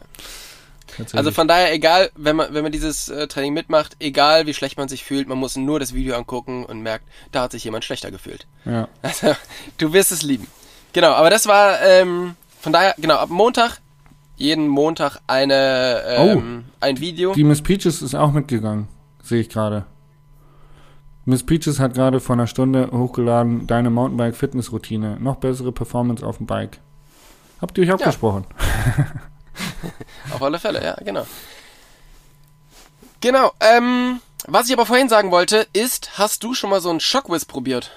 Also von daher, egal, wenn man, wenn man dieses äh, Training mitmacht, egal wie schlecht man sich fühlt, man muss nur das Video angucken und merkt, da hat sich jemand schlechter gefühlt. ja. Also, du wirst es lieben. Genau, aber das war, ähm, von daher, genau, ab Montag, jeden Montag eine, ähm, ein Video. Die Miss Peaches ist auch mitgegangen, sehe ich gerade. Miss Peaches hat gerade vor einer Stunde hochgeladen, deine Mountainbike-Fitness-Routine. Noch bessere Performance auf dem Bike. Habt ihr euch abgesprochen? Auf alle Fälle, ja, genau. Genau, ähm, was ich aber vorhin sagen wollte, ist, hast du schon mal so einen Shockwiz probiert?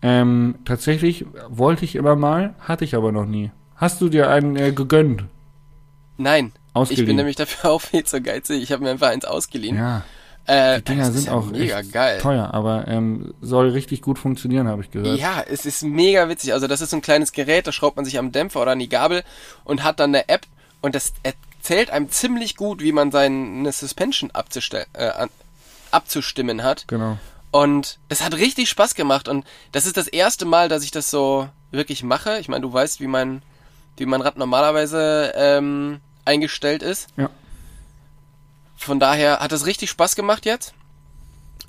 Ähm, tatsächlich wollte ich immer mal, hatte ich aber noch nie. Hast du dir einen äh, gegönnt? Nein. Ausgeliehen. Ich bin nämlich dafür auch viel zu geizig. Ich habe mir einfach eins ausgeliehen. Ja, äh, die Dinger sind ja auch mega echt geil. teuer, aber ähm, soll richtig gut funktionieren, habe ich gehört. Ja, es ist mega witzig. Also das ist so ein kleines Gerät, da schraubt man sich am Dämpfer oder an die Gabel und hat dann eine App und das erzählt einem ziemlich gut, wie man seine Suspension äh, abzustimmen hat. Genau. Und das hat richtig Spaß gemacht und das ist das erste Mal, dass ich das so wirklich mache. Ich meine, du weißt, wie mein, wie mein Rad normalerweise ähm, eingestellt ist. Ja. Von daher hat es richtig Spaß gemacht jetzt.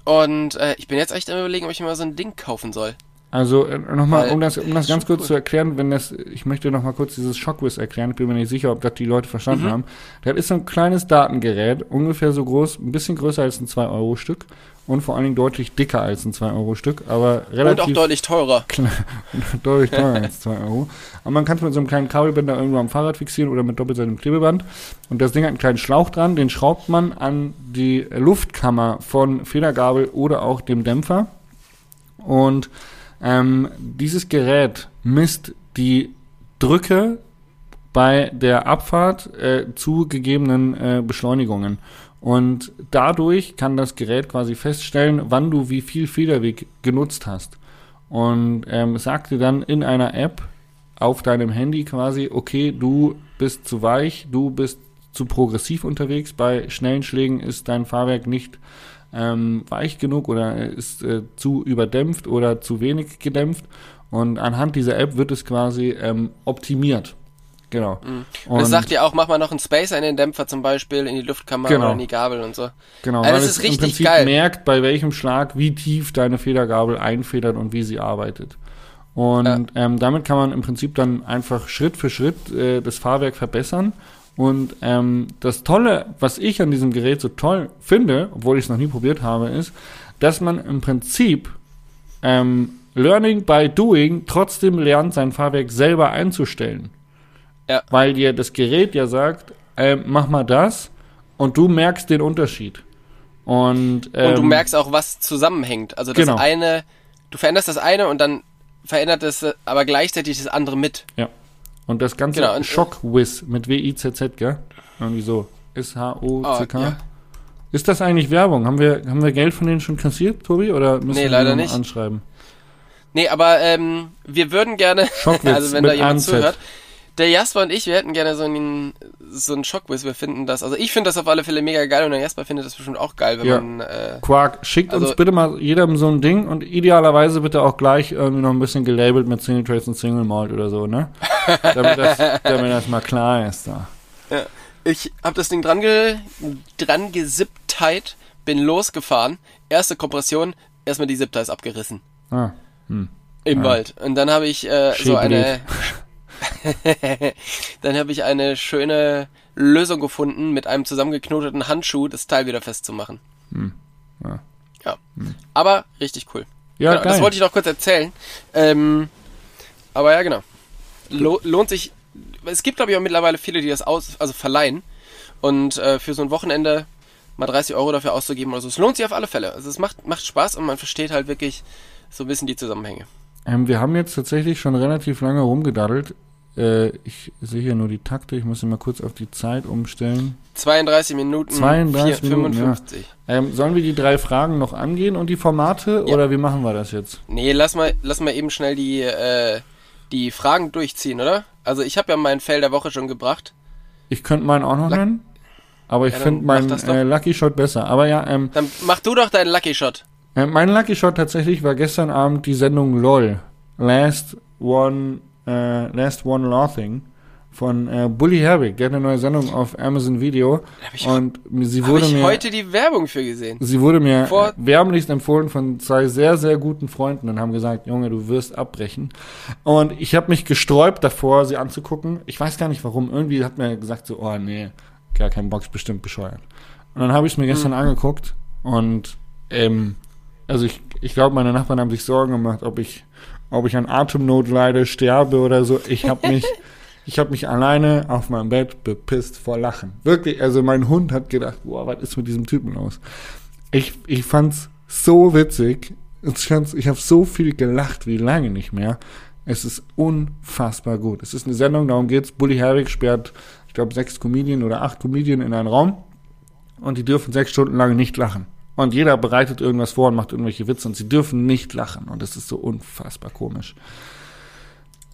Und äh, ich bin jetzt echt am überlegen, ob ich mir mal so ein Ding kaufen soll. Also äh, nochmal, um das, um das ganz kurz zu erklären, wenn das, ich möchte nochmal kurz dieses Shockwiz erklären, ich bin mir nicht sicher, ob das die Leute verstanden Mhm. haben. Das ist so ein kleines Datengerät, ungefähr so groß, ein bisschen größer als ein 2-Euro-Stück und vor allen Dingen deutlich dicker als ein 2-Euro-Stück, aber Und relativ auch deutlich teurer. deutlich teurer als 2 Euro. Aber man kann es mit so einem kleinen Kabelbinder irgendwo am Fahrrad fixieren oder mit doppelseitigem Klebeband. Und das Ding hat einen kleinen Schlauch dran, den schraubt man an die Luftkammer von Federgabel oder auch dem Dämpfer. Und ähm, dieses Gerät misst die Drücke bei der Abfahrt äh, zu gegebenen äh, Beschleunigungen. Und dadurch kann das Gerät quasi feststellen, wann du wie viel Federweg genutzt hast. Und ähm, sagt dir dann in einer App auf deinem Handy quasi, okay, du bist zu weich, du bist zu progressiv unterwegs. Bei schnellen Schlägen ist dein Fahrwerk nicht ähm, weich genug oder ist äh, zu überdämpft oder zu wenig gedämpft. Und anhand dieser App wird es quasi ähm, optimiert. Genau. Und das sagt ja auch, mach mal noch einen Spacer in den Dämpfer zum Beispiel, in die Luftkammer Genau. oder in die Gabel und so. Genau, Also weil es ist im richtig Prinzip geil. merkt, bei welchem Schlag, wie tief deine Federgabel einfedert und wie sie arbeitet. Und Ja. ähm, damit kann man im Prinzip dann einfach Schritt für Schritt äh, das Fahrwerk verbessern. Und ähm, das Tolle, was ich an diesem Gerät so toll finde, obwohl ich es noch nie probiert habe, ist, dass man im Prinzip ähm, Learning by Doing trotzdem lernt, sein Fahrwerk selber einzustellen. Ja. Weil dir das Gerät ja sagt, ähm, mach mal das und du merkst den Unterschied. Und, ähm, Und du merkst auch, was zusammenhängt. Also das Genau. eine, du veränderst das eine und dann verändert es äh, aber gleichzeitig das andere mit. Ja. Und das ganze Genau, und- Shockwiz mit W-I-Z-Z, gell? Irgendwie so. S-H-O-C-K. Ah, ja. Ist das eigentlich Werbung? Haben wir, haben wir Geld von denen schon kassiert, Tobi? Oder müssen Nee, wir leider nicht. anschreiben? Nee, aber ähm, wir würden gerne, also wenn da jemand zuhört, der Jasper und ich, wir hätten gerne so einen, so einen Schockwiss. Wir finden das, also ich finde das auf alle Fälle mega geil und der Jasper findet das bestimmt auch geil, wenn Ja. man, äh, Quark, schickt uns Also- bitte mal jedem so ein Ding und idealerweise bitte auch gleich irgendwie noch ein bisschen gelabelt mit Single Trace und Single Malt oder so, ne? damit, das, damit das mal klar ist da. ich habe das Ding dran, ge, dran gesippt, bin losgefahren, erste Kompression, erstmal die Zipties abgerissen. Ah, Im Ja. Wald. Und dann habe ich äh, so eine. dann habe ich eine schöne Lösung gefunden, mit einem zusammengeknoteten Handschuh das Teil wieder festzumachen. ja. Ja. Aber richtig cool. Ja, genau, geil. das wollte ich noch kurz erzählen. Ähm, aber ja, genau. Lo lohnt sich. Es gibt, glaube ich, auch mittlerweile viele, die das aus, also verleihen. Und äh, für so ein Wochenende mal 30 Euro dafür auszugeben oder so. Es lohnt sich auf alle Fälle. Also es macht, macht Spaß und man versteht halt wirklich so ein bisschen die Zusammenhänge. Ähm, wir haben jetzt tatsächlich schon relativ lange rumgedaddelt. Äh, ich sehe hier nur die Takte, ich muss hier mal kurz auf die Zeit umstellen. 32 Minuten, 32 vier- Minuten, ja. 55. Ähm, sollen wir die drei Fragen noch angehen und die Formate Ja. oder wie machen wir das jetzt? Nee, lass mal, lass mal eben schnell die, äh, die Fragen durchziehen, oder? Also ich habe ja mein Fell der Woche schon gebracht. Ich könnte meinen auch noch Luck- nennen, aber ich Ja, finde meinen äh, Lucky Shot besser. Aber ja, ähm, Dann mach du doch deinen Lucky Shot. äh, mein Lucky Shot tatsächlich war gestern Abend die Sendung LOL. Last One, äh, Last One Laughing von äh, Bully Herbig. Der hat eine neue Sendung auf Amazon Video ich- und sie wurde ich mir heute die Werbung für gesehen. Sie wurde mir Vor- wärmlichst empfohlen von zwei sehr, sehr guten Freunden und haben gesagt, Junge, du wirst abbrechen. Und ich habe mich gesträubt davor, sie anzugucken. Ich weiß gar nicht warum. Irgendwie hat mir gesagt so, oh nee, gar kein Box, bestimmt bescheuert. Und dann habe ich es mir gestern angeguckt und ähm, also ich, ich glaube, meine Nachbarn haben sich Sorgen gemacht, ob ich, ob ich an Atemnot leide, sterbe oder so. Ich habe mich, ich habe mich alleine auf meinem Bett bepisst vor Lachen. Wirklich, also mein Hund hat gedacht, boah, was ist mit diesem Typen los? Ich, ich fand's so witzig. Ich, habe so viel gelacht wie lange nicht mehr. Es ist unfassbar gut. Es ist eine Sendung, darum geht's. Bully Herwig sperrt, ich glaube, sechs Comedien oder acht Comedien in einen Raum und die dürfen sechs Stunden lang nicht lachen. Und jeder bereitet irgendwas vor und macht irgendwelche Witze und sie dürfen nicht lachen. Und das ist so unfassbar komisch.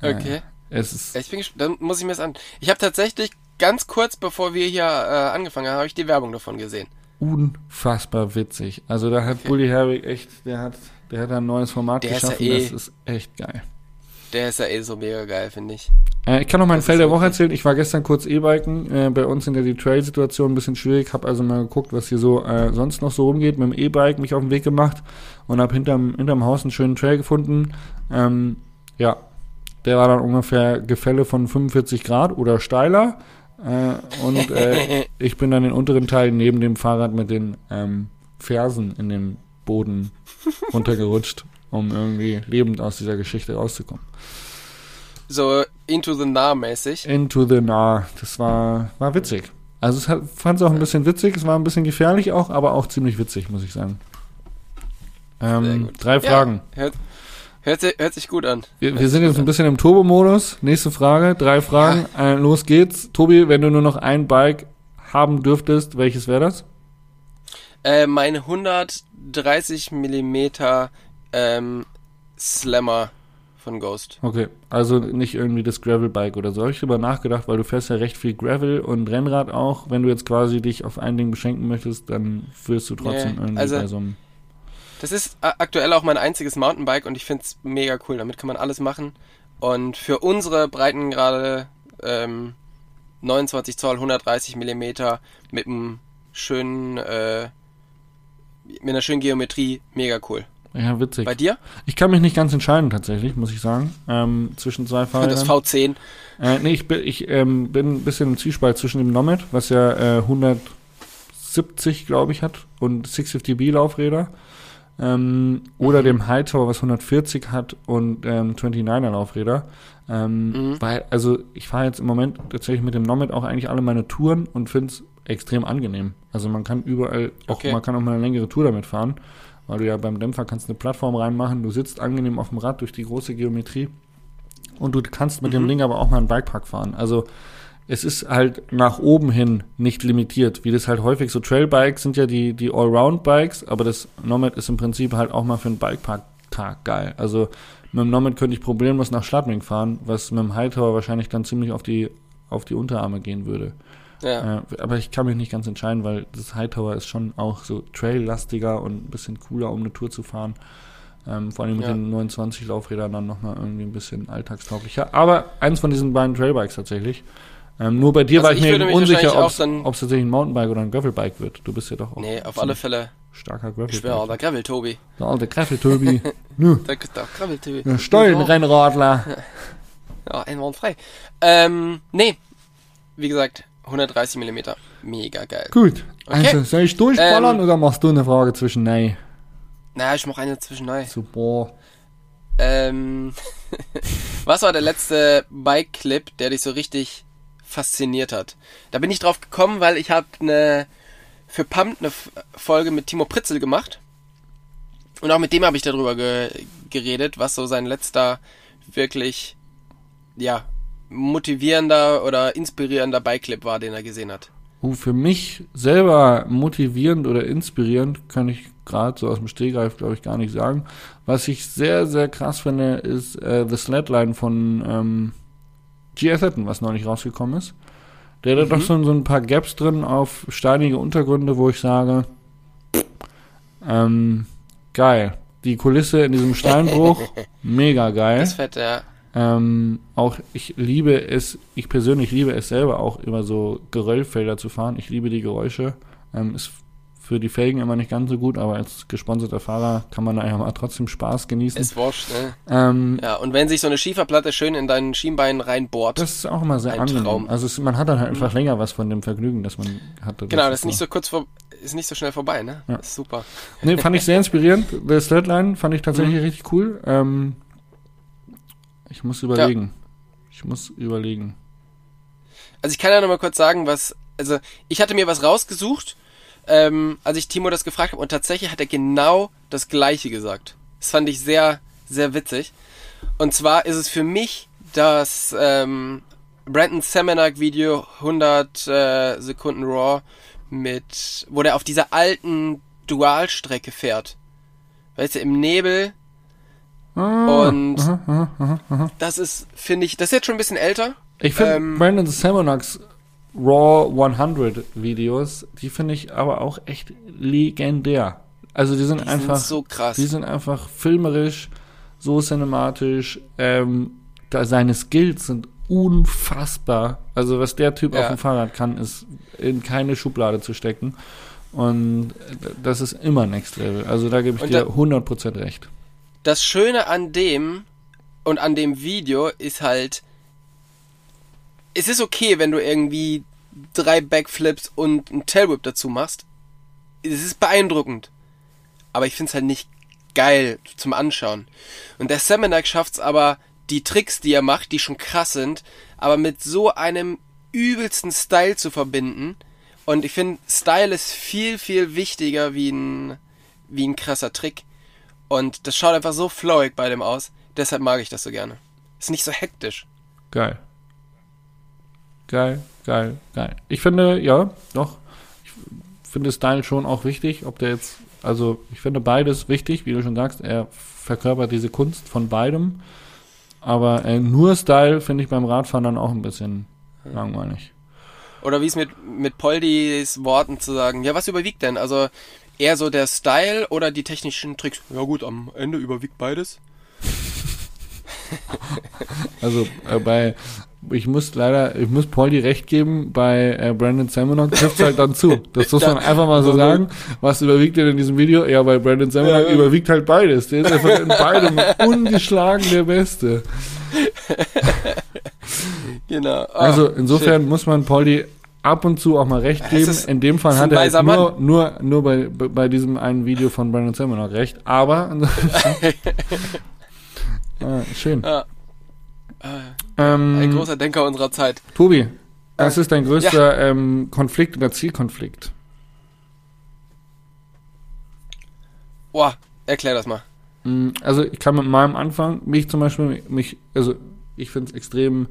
Äh, Okay. Es ist, Ich bin. Dann muss ich mir das an. Ich habe tatsächlich ganz kurz bevor wir hier äh, angefangen haben, habe ich die Werbung davon gesehen. unfassbar witzig. Also da hat Bully Herwig echt, der hat, der hat ein neues Format Der ist geschaffen, ja eh- das ist echt geil. Der ist ja eh so mega geil, finde ich. Äh, ich kann noch mein Das Fell ist der Woche erzählen. Ich war gestern kurz E-Biken. Äh, bei uns sind ja die Trail-Situation ein bisschen schwierig. Hab also mal geguckt, was hier so äh, sonst noch so rumgeht. Mit dem E-Bike mich auf den Weg gemacht und hab hinterm, hinterm Haus einen schönen Trail gefunden. Ähm, ja, der war dann ungefähr Gefälle von 45 Grad oder steiler. Äh, und äh, ich bin dann den unteren Teil neben dem Fahrrad mit den ähm, Fersen in den Boden runtergerutscht, um irgendwie lebend aus dieser Geschichte rauszukommen. So into the nah mäßig. Into the Nah. Das war, war witzig. Also ich fand es auch ein bisschen witzig, es war ein bisschen gefährlich auch, aber auch ziemlich witzig, muss ich sagen. Ähm, drei Fragen. Ja, hört, hört, hört sich gut an. Wir, wir sind jetzt ein bisschen im Turbo-Modus. Nächste Frage, drei Fragen. Äh, los geht's. Tobi, wenn du nur noch ein Bike haben dürftest, welches wäre das? Äh, mein 130 Millimeter ähm, Slammer von Ghost. Okay, also nicht irgendwie das Gravel-Bike oder so. Habe ich drüber nachgedacht, weil du fährst ja recht viel Gravel und Rennrad auch. Wenn du jetzt quasi dich auf ein Ding beschränken möchtest, dann wirst du trotzdem Nee, irgendwie also- bei so einem Das ist a- aktuell auch mein einziges Mountainbike und ich find's mega cool. Damit kann man alles machen. Und für unsere Breitengrade ähm, 29 Zoll, 130 Millimeter mit einem schönen, äh, mit einer schönen Geometrie, mega cool. Ja, witzig. Bei dir? Ich kann mich nicht ganz entscheiden, tatsächlich, muss ich sagen. Ähm, zwischen zwei Das Fahrrädern. V10. Äh, nee, ich, bin, ich ähm, bin ein bisschen im Zwiespalt zwischen dem Nomad, was ja äh, 170, glaube ich, hat, und 650B Laufräder. Ähm, oder Mhm. dem Hightower, was 140 hat und ähm, 29er Laufräder. Ähm, Mhm. Weil, also ich fahre jetzt im Moment tatsächlich mit dem Nomad auch eigentlich alle meine Touren und finde es extrem angenehm. Also man kann überall, auch Okay. man kann auch mal eine längere Tour damit fahren, weil du ja beim Dämpfer kannst eine Plattform reinmachen, du sitzt angenehm auf dem Rad durch die große Geometrie und du kannst mit dem Mhm. Ding aber auch mal einen Bikepark fahren. Also es ist halt nach oben hin nicht limitiert, wie das halt häufig so Trailbikes sind ja die, die Allround-Bikes, aber das Nomad ist im Prinzip halt auch mal für einen Bikepark-Tag geil. Also mit dem Nomad könnte ich problemlos nach Schladming fahren, was mit dem Hightower wahrscheinlich dann ziemlich auf die, auf die Unterarme gehen würde. Ja. Äh, aber ich kann mich nicht ganz entscheiden, weil das Hightower ist schon auch so traillastiger und ein bisschen cooler, um eine Tour zu fahren. Ähm, vor allem mit Ja. den 29 Laufrädern dann nochmal irgendwie ein bisschen alltagstauglicher. Aber eins von diesen beiden Trailbikes tatsächlich. Ähm, nur bei dir Also war ich ich mir eben unsicher, ob es tatsächlich ein Mountainbike oder ein Gravelbike wird. Du bist ja doch auch Nee, auf alle Fälle. starker Ich schwöre, Gravelbike. der Gravel, Tobi. Der alte Gravel-Tobi. Nö, Der, der Gravel, Tobi. der Stollenrennradler. Ja, einwandfrei. Ähm, nee. Wie gesagt, 130 Millimeter. Mega geil. Gut. Okay. Also, soll ich durchballern Ähm, oder machst du eine Frage zwischen Nein? Na, ich mach eine zwischendurch. Super. Ähm, was war der letzte Bike-Clip, der dich so richtig fasziniert hat? Da bin ich drauf gekommen, weil ich habe eine für Pump eine Folge mit Timo Pritzel gemacht. Und auch mit dem habe ich darüber ge geredet, was so sein letzter wirklich, ja, motivierender oder inspirierender Bike-Clip war, den er gesehen hat. Uh, für mich selber motivierend oder inspirierend kann ich gerade so aus dem Stehgreif, glaube ich, gar nicht sagen. Was ich sehr, sehr krass finde, ist äh, The Slatline von ähm, GS Hatton, was neulich rausgekommen ist. Der hat Mhm. doch so, so ein paar Gaps drin auf steinige Untergründe, wo ich sage, ähm, geil. Die Kulisse in diesem Steinbruch, mega geil. Das fett, ja. Ähm, auch ich liebe es, ich persönlich liebe es selber auch immer so Geröllfelder zu fahren. Ich liebe die Geräusche. Ähm, ist für die Felgen immer nicht ganz so gut, aber als gesponserter Fahrer kann man da einfach mal trotzdem Spaß genießen. Ist wurscht, ne? Ähm, Ja, und wenn sich so eine Schieferplatte schön in deinen Schienbein reinbohrt. das ist auch immer sehr angenehm. Traum. Also es, man hat dann halt einfach länger was von dem Vergnügen, das man hatte. Genau, das ist nicht so kurz vor, ist nicht so schnell vorbei, ne? Ja. Das ist super. Nee, fand ich sehr inspirierend. The Slatline fand ich tatsächlich Mhm. richtig cool. Ähm, ich muss überlegen. Ich muss überlegen. Also ich kann ja noch mal kurz sagen, was, also ich hatte mir was rausgesucht, ähm, als ich Timo das gefragt habe und tatsächlich hat er genau das Gleiche gesagt. Das fand ich sehr, sehr witzig. Und zwar ist es für mich das ähm, Brandon Semenak Video 100 äh, Sekunden Raw mit, wo der auf dieser alten Dualstrecke fährt. Weißt du, im Nebel Ah, und aha, aha, aha. das ist, finde ich, das ist jetzt schon ein bisschen älter. Ich finde Ähm, Brandon Samonox Raw 100 Videos, die finde ich aber auch echt legendär. Also die sind Die einfach, sind so krass. die sind einfach filmerisch, so cinematisch, ähm, da seine Skills sind unfassbar. Also was der Typ Ja. auf dem Fahrrad kann, ist in keine Schublade zu stecken. Und das ist immer Next Level. Also da gebe ich Und dir da- 100% recht. Das Schöne an dem und an dem Video ist halt, es ist okay, wenn du irgendwie drei Backflips und einen Tailwhip dazu machst. Es ist beeindruckend. Aber ich find's halt nicht geil zum Anschauen. Und der Semenak schafft's aber, die Tricks, die er macht, die schon krass sind, aber mit so einem übelsten Style zu verbinden. Und ich finde, Style ist viel, viel wichtiger wie ein, wie ein krasser Trick. Und das schaut einfach so flowig bei dem aus. Deshalb mag ich das so gerne. Ist nicht so hektisch. Geil. Geil, geil, geil. Ich finde, ja, doch. Ich finde Style schon auch wichtig, ob der jetzt, also ich finde beides wichtig, wie du schon sagst, er verkörpert diese Kunst von beidem. Aber äh, nur Style finde ich beim Radfahren dann auch ein bisschen langweilig. Oder wie es mit, mit Poldis Worten zu sagen, ja, was überwiegt denn? Also eher so der Style oder die technischen Tricks? Ja gut, am Ende überwiegt beides. Also äh, bei, ich muss leider, ich muss Pauli recht geben, bei äh, Brandon Semenok trifft halt dann zu. Das muss man einfach mal so sagen. Was überwiegt denn in diesem Video? Ja, bei Brandon Semenok Ja. überwiegt halt beides. Der ist einfach in beidem ungeschlagen der Beste. Genau. Ah, Also insofern muss man Pauli ab und zu auch mal recht Es geben. In dem Fall hat er halt nur, nur, nur bei, bei diesem einen Video von Brandon Semenok recht. Aber ah, schön. Ja. Ein Ähm, großer Denker unserer Zeit. Tobi, was ist dein größter ähm, Konflikt oder Zielkonflikt? Boah, erklär das mal. Mm, Also ich kann mit meinem Anfang, mich zum Beispiel, mich, also ich finde es extrem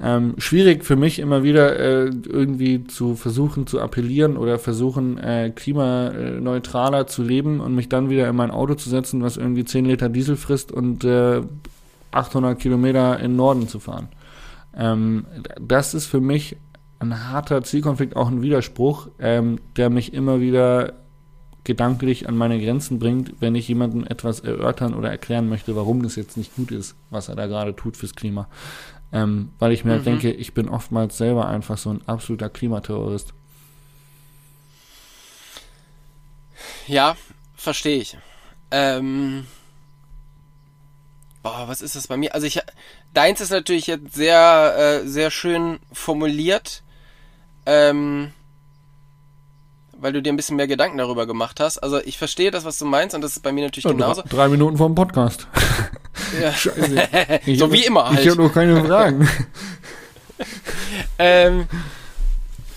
ähm, schwierig für mich immer wieder äh, irgendwie zu versuchen zu appellieren oder versuchen äh, klimaneutraler zu leben und mich dann wieder in mein Auto zu setzen, was irgendwie 10 Liter Diesel frisst und äh, 800 Kilometer in den Norden zu fahren. Ähm, das ist für mich ein harter Zielkonflikt, auch ein Widerspruch, ähm, der mich immer wieder gedanklich an meine Grenzen bringt, wenn ich jemandem etwas erörtern oder erklären möchte, warum das jetzt nicht gut ist, was er da gerade tut fürs Klima. Ähm, weil ich mir halt Mhm. denke, ich bin oftmals selber einfach so ein absoluter Klimaterrorist. Ja, verstehe ich. Ähm. Boah, was ist das bei mir? Also ich, deins ist natürlich jetzt sehr, äh, sehr schön formuliert, ähm, weil du dir ein bisschen mehr Gedanken darüber gemacht hast. Also ich verstehe das, was du meinst, und das ist bei mir natürlich Ja, genauso. drei, drei Minuten vor dem Podcast. Ja. Scheiße. Ich so hab- wie immer Ich halt. habe noch keine Fragen. Ähm,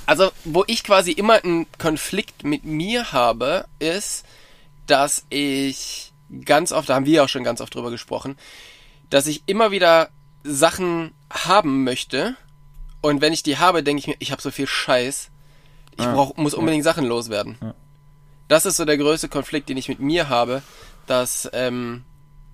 also, wo ich quasi immer einen Konflikt mit mir habe, ist, dass ich ganz oft, da haben wir auch schon ganz oft drüber gesprochen, dass ich immer wieder Sachen haben möchte und wenn ich die habe, denke ich mir, ich habe so viel Scheiß, ich brauch, muss unbedingt Sachen loswerden. Das ist so der größte Konflikt, den ich mit mir habe, dass, ähm,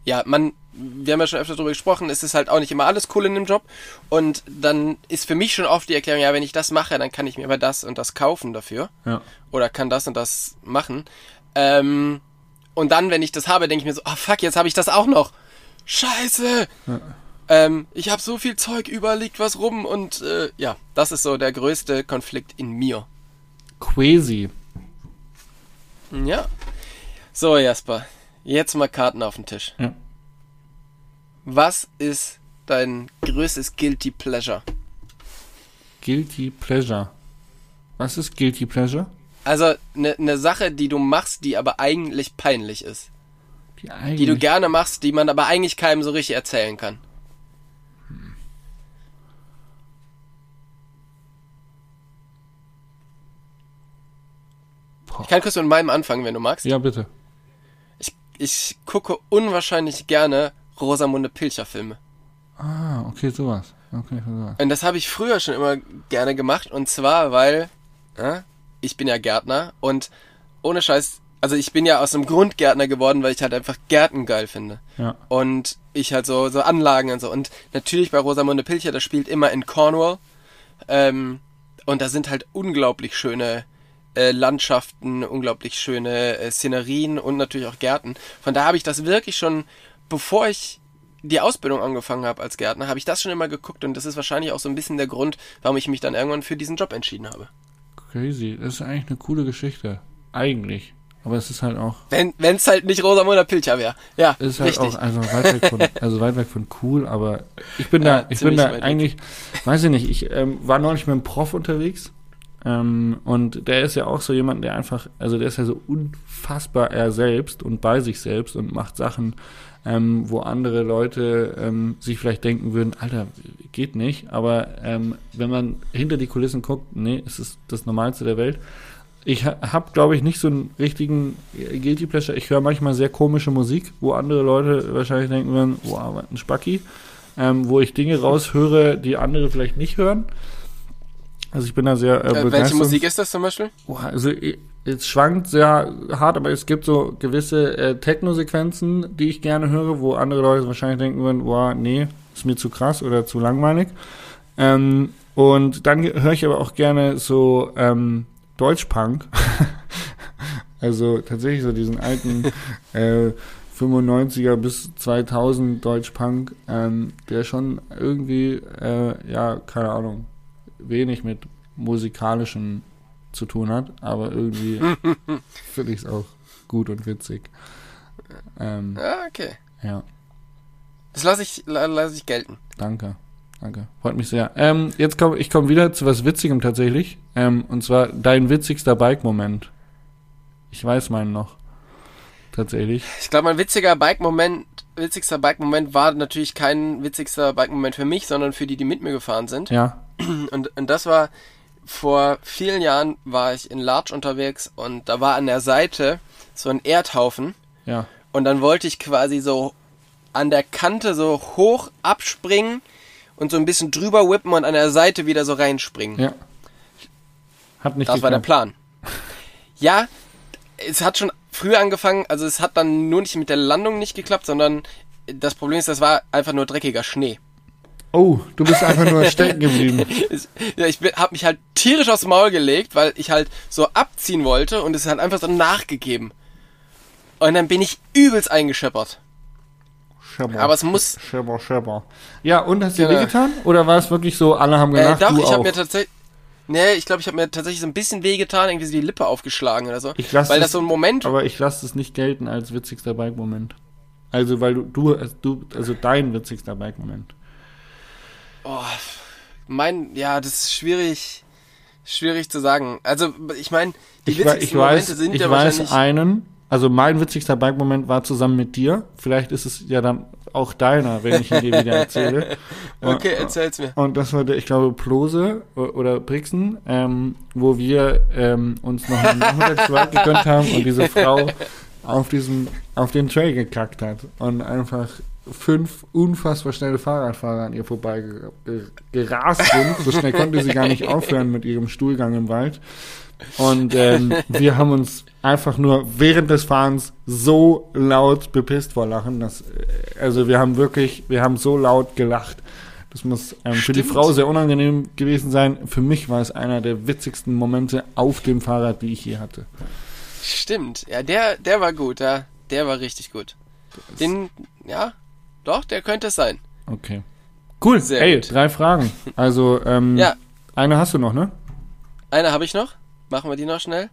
ja, man, wir haben ja schon öfter darüber gesprochen, es ist halt auch nicht immer alles cool in dem Job. Und dann ist für mich schon oft die Erklärung, ja, wenn ich das mache, dann kann ich mir aber das und das kaufen dafür. Ja. Oder kann das und das machen. Ähm, und dann, wenn ich das habe, denke ich mir so, ah fuck, jetzt habe ich das auch noch. Scheiße! Ähm, ich habe so viel Zeug, überall liegt was rum und äh, ja, das ist so der größte Konflikt in mir. Quasi. Ja. So, Jasper, jetzt mal Karten auf den Tisch. Ja. Was ist dein größtes Guilty Pleasure? Guilty Pleasure. Was ist Guilty Pleasure? Also eine ne Sache, die du machst, die aber eigentlich peinlich ist. Die, Die du eigentlich- gerne machst, die man aber eigentlich keinem so richtig erzählen kann. Boah. Ich kann kurz mit meinem anfangen, wenn du magst. Ja, bitte. Ich, ich gucke unwahrscheinlich gerne Rosamunde Pilcher Filme. Ah, okay, sowas. Okay, sowas. Und das habe ich früher schon immer gerne gemacht. Und zwar, weil ja, ich bin ja Gärtner und ohne Scheiß, also ich bin ja aus einem Grund Gärtner geworden, weil ich halt einfach Gärten geil finde. Ja. Und ich halt so, so Anlagen und so. Und natürlich bei Rosamunde Pilcher, das spielt immer in Cornwall. Ähm, und da sind halt unglaublich schöne äh, Landschaften, unglaublich schöne äh, Szenerien und natürlich auch Gärten. Von da habe ich das wirklich schon, bevor ich die Ausbildung angefangen habe als Gärtner, habe ich das schon immer geguckt und das ist wahrscheinlich auch so ein bisschen der Grund, warum ich mich dann irgendwann für diesen Job entschieden habe. Crazy. Das ist eigentlich eine coole Geschichte. Eigentlich. Aber es ist halt auch. Wenn es halt nicht Rosamunde Pilcher wäre. Ja, Es ist halt richtig. auch also weit weg von, also weit weg von cool, aber ich bin Ja, da, ich bin da weit weg. eigentlich, weiß ich nicht, ich ähm, war neulich mit einem Prof unterwegs ähm, und der ist ja auch so jemand, der einfach, also der ist ja so unfassbar er selbst und bei sich selbst und macht Sachen, ähm, wo andere Leute ähm, sich vielleicht denken würden, Alter, geht nicht, aber ähm, wenn man hinter die Kulissen guckt, nee, es ist das Normalste der Welt. Ich ha habe, glaube ich, nicht so einen richtigen äh, Guilty Pleasure. Ich höre manchmal sehr komische Musik, wo andere Leute wahrscheinlich denken würden, wow, ein Spacki. Ähm, wo ich Dinge raushöre, die andere vielleicht nicht hören. Also ich bin da sehr äh, Äh, welche. Musik ist das zum Beispiel? Boah, also i- es schwankt sehr hart, aber es gibt so gewisse äh, Techno-Sequenzen, die ich gerne höre, wo andere Leute wahrscheinlich denken würden, boah, nee, ist mir zu krass oder zu langweilig. Ähm, und dann höre ich aber auch gerne so ähm, Deutschpunk. also tatsächlich so diesen alten äh, 95er bis 2000 Deutschpunk, ähm, der schon irgendwie, äh, ja, keine Ahnung, wenig mit musikalischen zu tun hat, aber irgendwie finde ich es auch gut und witzig. Ähm, Ja, okay. ja, Das lasse ich, la- lass ich gelten. danke. Danke. Freut mich sehr. Ähm, jetzt komme ich komme wieder zu was Witzigem tatsächlich. Ähm, und zwar dein witzigster Bike-Moment. Ich weiß meinen noch. Tatsächlich. Ich glaube, mein witziger Bike-Moment, witzigster Bike-Moment war natürlich kein witzigster Bike-Moment für mich, sondern für die, die mit mir gefahren sind. Ja. Und, und das war, vor vielen Jahren war ich in Larch unterwegs und da war an der Seite so ein Erdhaufen Ja. und dann wollte ich quasi so an der Kante so hoch abspringen und so ein bisschen drüber whippen und an der Seite wieder so reinspringen. Ja. Hat nicht Das war der geklappt. Plan. Ja, es hat schon früher angefangen, also es hat dann nur nicht mit der Landung nicht geklappt, sondern das Problem ist, das war einfach nur dreckiger Schnee. Oh, du bist einfach nur stecken geblieben. Ja, ich habe mich halt tierisch aufs Maul gelegt, weil ich halt so abziehen wollte und es hat einfach so nachgegeben. Und dann bin ich übelst eingescheppert. Schäber. Aber es muss- Schäber, Schäber. Ja, und hast du dir Genau. wehgetan? Oder war es wirklich so, alle haben Äh, gelacht, doch, du ich habe mir tatsächlich. Nee, ich glaube, ich habe mir tatsächlich so ein bisschen wehgetan, irgendwie so die Lippe aufgeschlagen oder so. Ich lass weil das- das so ein Moment. Aber ich lasse es nicht gelten als witzigster Bike-Moment. Also, weil du, du, du, also dein witzigster Bike-Moment. Oh, mein, ja, das ist schwierig, schwierig zu sagen. Also, ich meine, die Ich, witzigsten ich weiß, Momente sind ich ja weiß wahrscheinlich. einen, also mein witzigster Bike-Moment war zusammen mit dir. Vielleicht ist es ja dann auch deiner, wenn ich ihn dir wieder erzähle. Okay, erzähl's mir. Und das war der, ich glaube, Plose oder Brixen, ähm, wo wir ähm, uns noch einen Nachmittagswald gegönnt haben und diese Frau auf diesem, auf den Trail gekackt hat und einfach fünf unfassbar schnelle Fahrradfahrer an ihr vorbei ge- ge- gerast sind. So schnell konnte sie gar nicht aufhören mit ihrem Stuhlgang im Wald. Und ähm, wir haben uns einfach nur während des Fahrens so laut bepisst vor Lachen, dass äh, also wir haben wirklich, wir haben so laut gelacht. Das muss ähm, für die. Frau sehr unangenehm gewesen sein. Für mich war es einer der witzigsten Momente auf dem Fahrrad, die ich je hatte. Stimmt. Ja, der, der war gut, ja. Der war richtig gut. Den, ja, doch, der könnte es sein. Okay. Cool. Sehr Ey, gut. drei Fragen. Also, ähm, Ja. eine hast du noch, ne? Eine habe ich noch. Machen wir die noch schnell.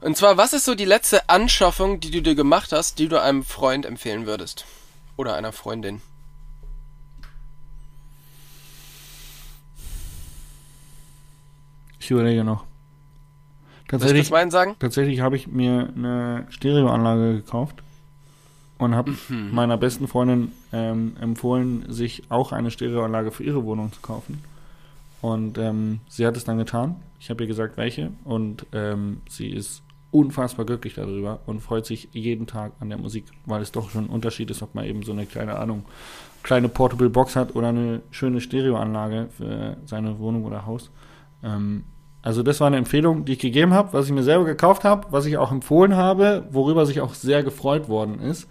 Und zwar, was ist so die letzte Anschaffung, die du dir gemacht hast, die du einem Freund empfehlen würdest? Oder einer Freundin? Ich überlege noch. Tatsächlich, kurz meinen sagen? tatsächlich habe ich mir eine Stereoanlage gekauft und habe Mhm. meiner besten Freundin ähm, empfohlen, sich auch eine Stereoanlage für ihre Wohnung zu kaufen. Und ähm, sie hat es dann getan. Ich habe ihr gesagt, welche. Und ähm, sie ist unfassbar glücklich darüber und freut sich jeden Tag an der Musik, weil es doch schon ein Unterschied ist, ob man eben so eine kleine Ahnung, kleine Portable Box hat oder eine schöne Stereoanlage für seine Wohnung oder Haus. Ähm, also das war eine Empfehlung, die ich gegeben habe, was ich mir selber gekauft habe, was ich auch empfohlen habe, worüber sich auch sehr gefreut worden ist.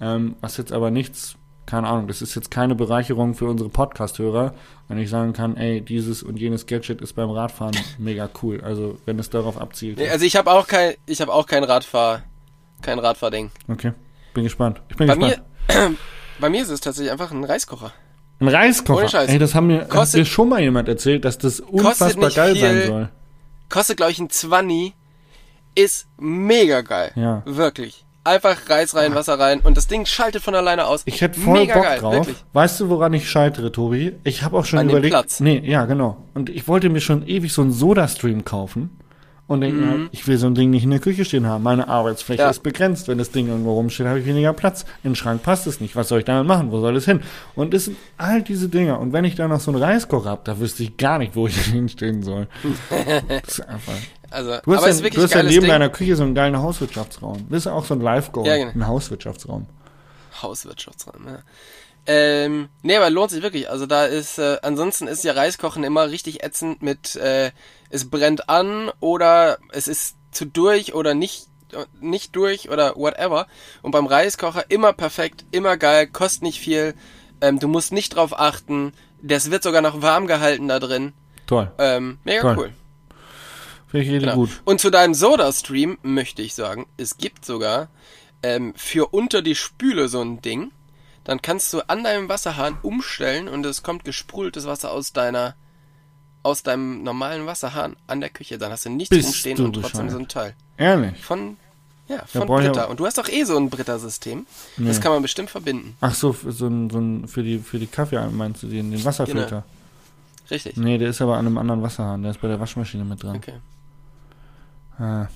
Ähm, was jetzt aber nichts, keine Ahnung, das ist jetzt keine Bereicherung für unsere Podcast-Hörer, wenn ich sagen kann, ey, dieses und jenes Gadget ist beim Radfahren mega cool. Also wenn es darauf abzielt. Nee, also ich habe auch kein, ich habe auch kein Radfahr, kein Radfahrding. Okay, bin gespannt. Ich bin Bei gespannt. mir, bei mir ist es tatsächlich einfach ein Reiskocher. Ein Reiskocher. Ohne Scheiß. Ey, das haben mir, hat Kostet- mir schon mal jemand erzählt, dass das unfassbar geil sein viel. soll. Kostet, glaube ich, ein 20. Ist mega geil. Ja. Wirklich. Einfach Reis rein, Wasser rein und das Ding schaltet von alleine aus. Ich hätte voll mega Bock geil, drauf. Wirklich. Weißt du, woran ich scheitere, Tobi? Ich habe auch schon An dem überlegt. Platz. Nee, ja, genau. Und ich wollte mir schon ewig so einen Soda-Stream kaufen. Und denke, mir halt, ich will so ein Ding nicht in der Küche stehen haben. Meine Arbeitsfläche Mhm. Ja. ist begrenzt. Wenn das Ding irgendwo rumsteht, habe ich weniger Platz. In den Schrank passt es nicht. Was soll ich damit machen? Wo soll es hin? Und es sind all diese Dinge. Und wenn ich da noch so einen Reiskocher habe, da wüsste ich gar nicht, wo ich hinstehen soll. das ist einfach. Also, Du hast, aber ja, du hast ja neben Ding. deiner Küche so einen geilen Hauswirtschaftsraum. Das ist auch so ein Live-Goal. Ja, genau. Ein Hauswirtschaftsraum. Hauswirtschaftsraum, ja. Ähm, nee, aber lohnt sich wirklich. Also da ist, äh, ansonsten ist ja Reiskochen immer richtig ätzend mit, äh, es brennt an oder es ist zu durch oder nicht, nicht durch oder whatever. Und beim Reiskocher immer perfekt, immer geil, kostet nicht viel, ähm, du musst nicht drauf achten, das wird sogar noch warm gehalten da drin. Toll. Ähm, mega Toll. cool. Finde ich richtig Genau. gut. Und zu deinem Soda-Stream möchte ich sagen, es gibt sogar ähm, für unter die Spüle so ein Ding. Dann kannst du an deinem Wasserhahn umstellen und es kommt gesprudeltes Wasser aus deiner aus deinem normalen Wasserhahn an der Küche. Dann hast du nichts Bist rumstehen du und trotzdem so ein Teil. Ehrlich. Von ja, von ich Britta. aber- Und du hast doch eh so ein Britta-System. Das Nee. kann man bestimmt verbinden. Ach so, für so ein, so ein, für die, für die Kaffee meinst du den, den Wasserfilter? Genau. Richtig. Nee, der ist aber an einem anderen Wasserhahn, der ist bei der Waschmaschine mit dran. Okay. Ah,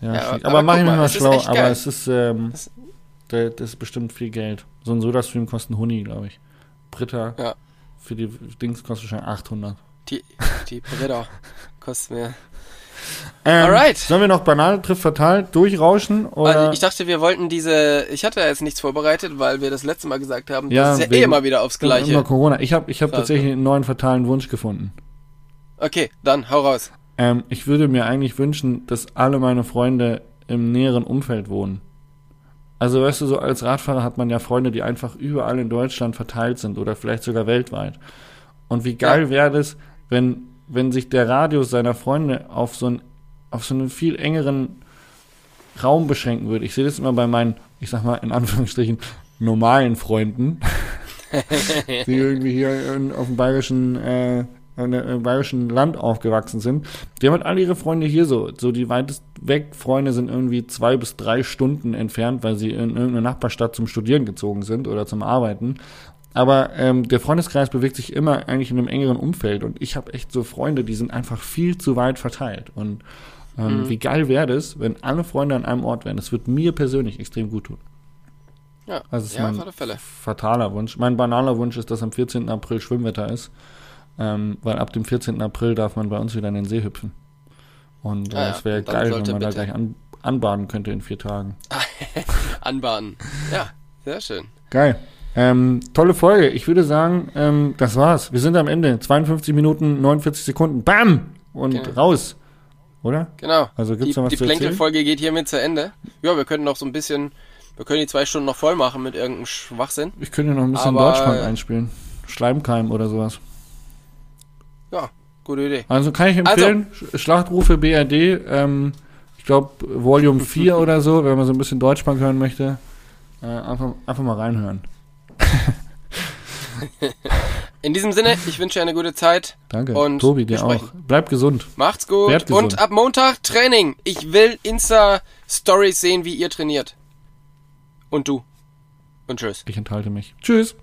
ja, Ja, schick. aber aber, mach ich mir mal, schlau, aber es ist, ähm, Das- das ist bestimmt viel Geld. So ein Soda-Stream kostet ein Huni, glaube ich. Britta, Ja. für die Dings kostet wahrscheinlich 800. Die, die Britta kostet mir. Ähm, Alright. Sollen wir noch banal trifft fatal durchrauschen? Oder? Also ich dachte, wir wollten diese. Ich hatte ja jetzt nichts vorbereitet, weil wir das letzte Mal gesagt haben, Ja, das ist ja eh immer wieder aufs Immer Gleiche. Corona. Ich habe ich hab tatsächlich einen neuen fatalen Wunsch gefunden. Okay, dann hau raus. Ähm, ich würde mir eigentlich wünschen, dass alle meine Freunde im näheren Umfeld wohnen. Also weißt du, so als Radfahrer hat man ja Freunde, die einfach überall in Deutschland verteilt sind oder vielleicht sogar weltweit. Und wie geil Ja. wäre das, wenn, wenn sich der Radius seiner Freunde auf so, ein, auf so einen viel engeren Raum beschränken würde. Ich sehe das immer bei meinen, ich sag mal in Anführungsstrichen, normalen Freunden, die irgendwie hier in, auf dem bayerischen, äh, in der- im bayerischen Land aufgewachsen sind. Die haben halt alle ihre Freunde hier so. So die weitest weg Freunde sind irgendwie zwei bis drei Stunden entfernt, weil sie in irgendeine Nachbarstadt zum Studieren gezogen sind oder zum Arbeiten. Aber ähm, der Freundeskreis bewegt sich immer eigentlich in einem engeren Umfeld und ich habe echt so Freunde, die sind einfach viel zu weit verteilt. Und ähm, wie geil wäre das, wenn alle Freunde an einem Ort wären? Das wird mir persönlich extrem gut tun. Ja, Also es ist ja mein fataler Wunsch. Mein banaler Wunsch ist, dass am 14. April Schwimmwetter ist, ähm, weil ab dem 14. April darf man bei uns wieder in den See hüpfen. Und äh, Ah ja, es wäre geil, wenn man da bitte. gleich an, anbaden könnte in vier Tagen. Anbahnen. Ja, sehr schön. Geil. Ähm, tolle Folge. Ich würde sagen, ähm, das war's. Wir sind am Ende. 52 Minuten, 49 Sekunden. Bam! Und Okay. raus. Oder? Genau. Also gibt's die noch was die zu erzählen? Plänkelfolge geht hiermit zu Ende. Ja, wir könnten noch so ein bisschen. Wir können die zwei Stunden noch voll machen mit irgendeinem Schwachsinn. Ich könnte noch ein bisschen Aber- Deutschland einspielen. Schleimkeim oder sowas. Ja, gute Idee. Also kann ich empfehlen, Sch- Schlachtrufe BRD, ähm, ich glaube Volume 4 oder so, wenn man so ein bisschen Deutschbank hören möchte, äh, einfach, einfach mal reinhören. In diesem Sinne, ich wünsche dir eine gute Zeit. Danke. Und Tobi, dir auch. Bleib gesund. Macht's gut. Gesund. Und ab Montag Training. Ich will Insta-Stories sehen, wie ihr trainiert. Und du. Und tschüss. Ich enthalte mich. Tschüss.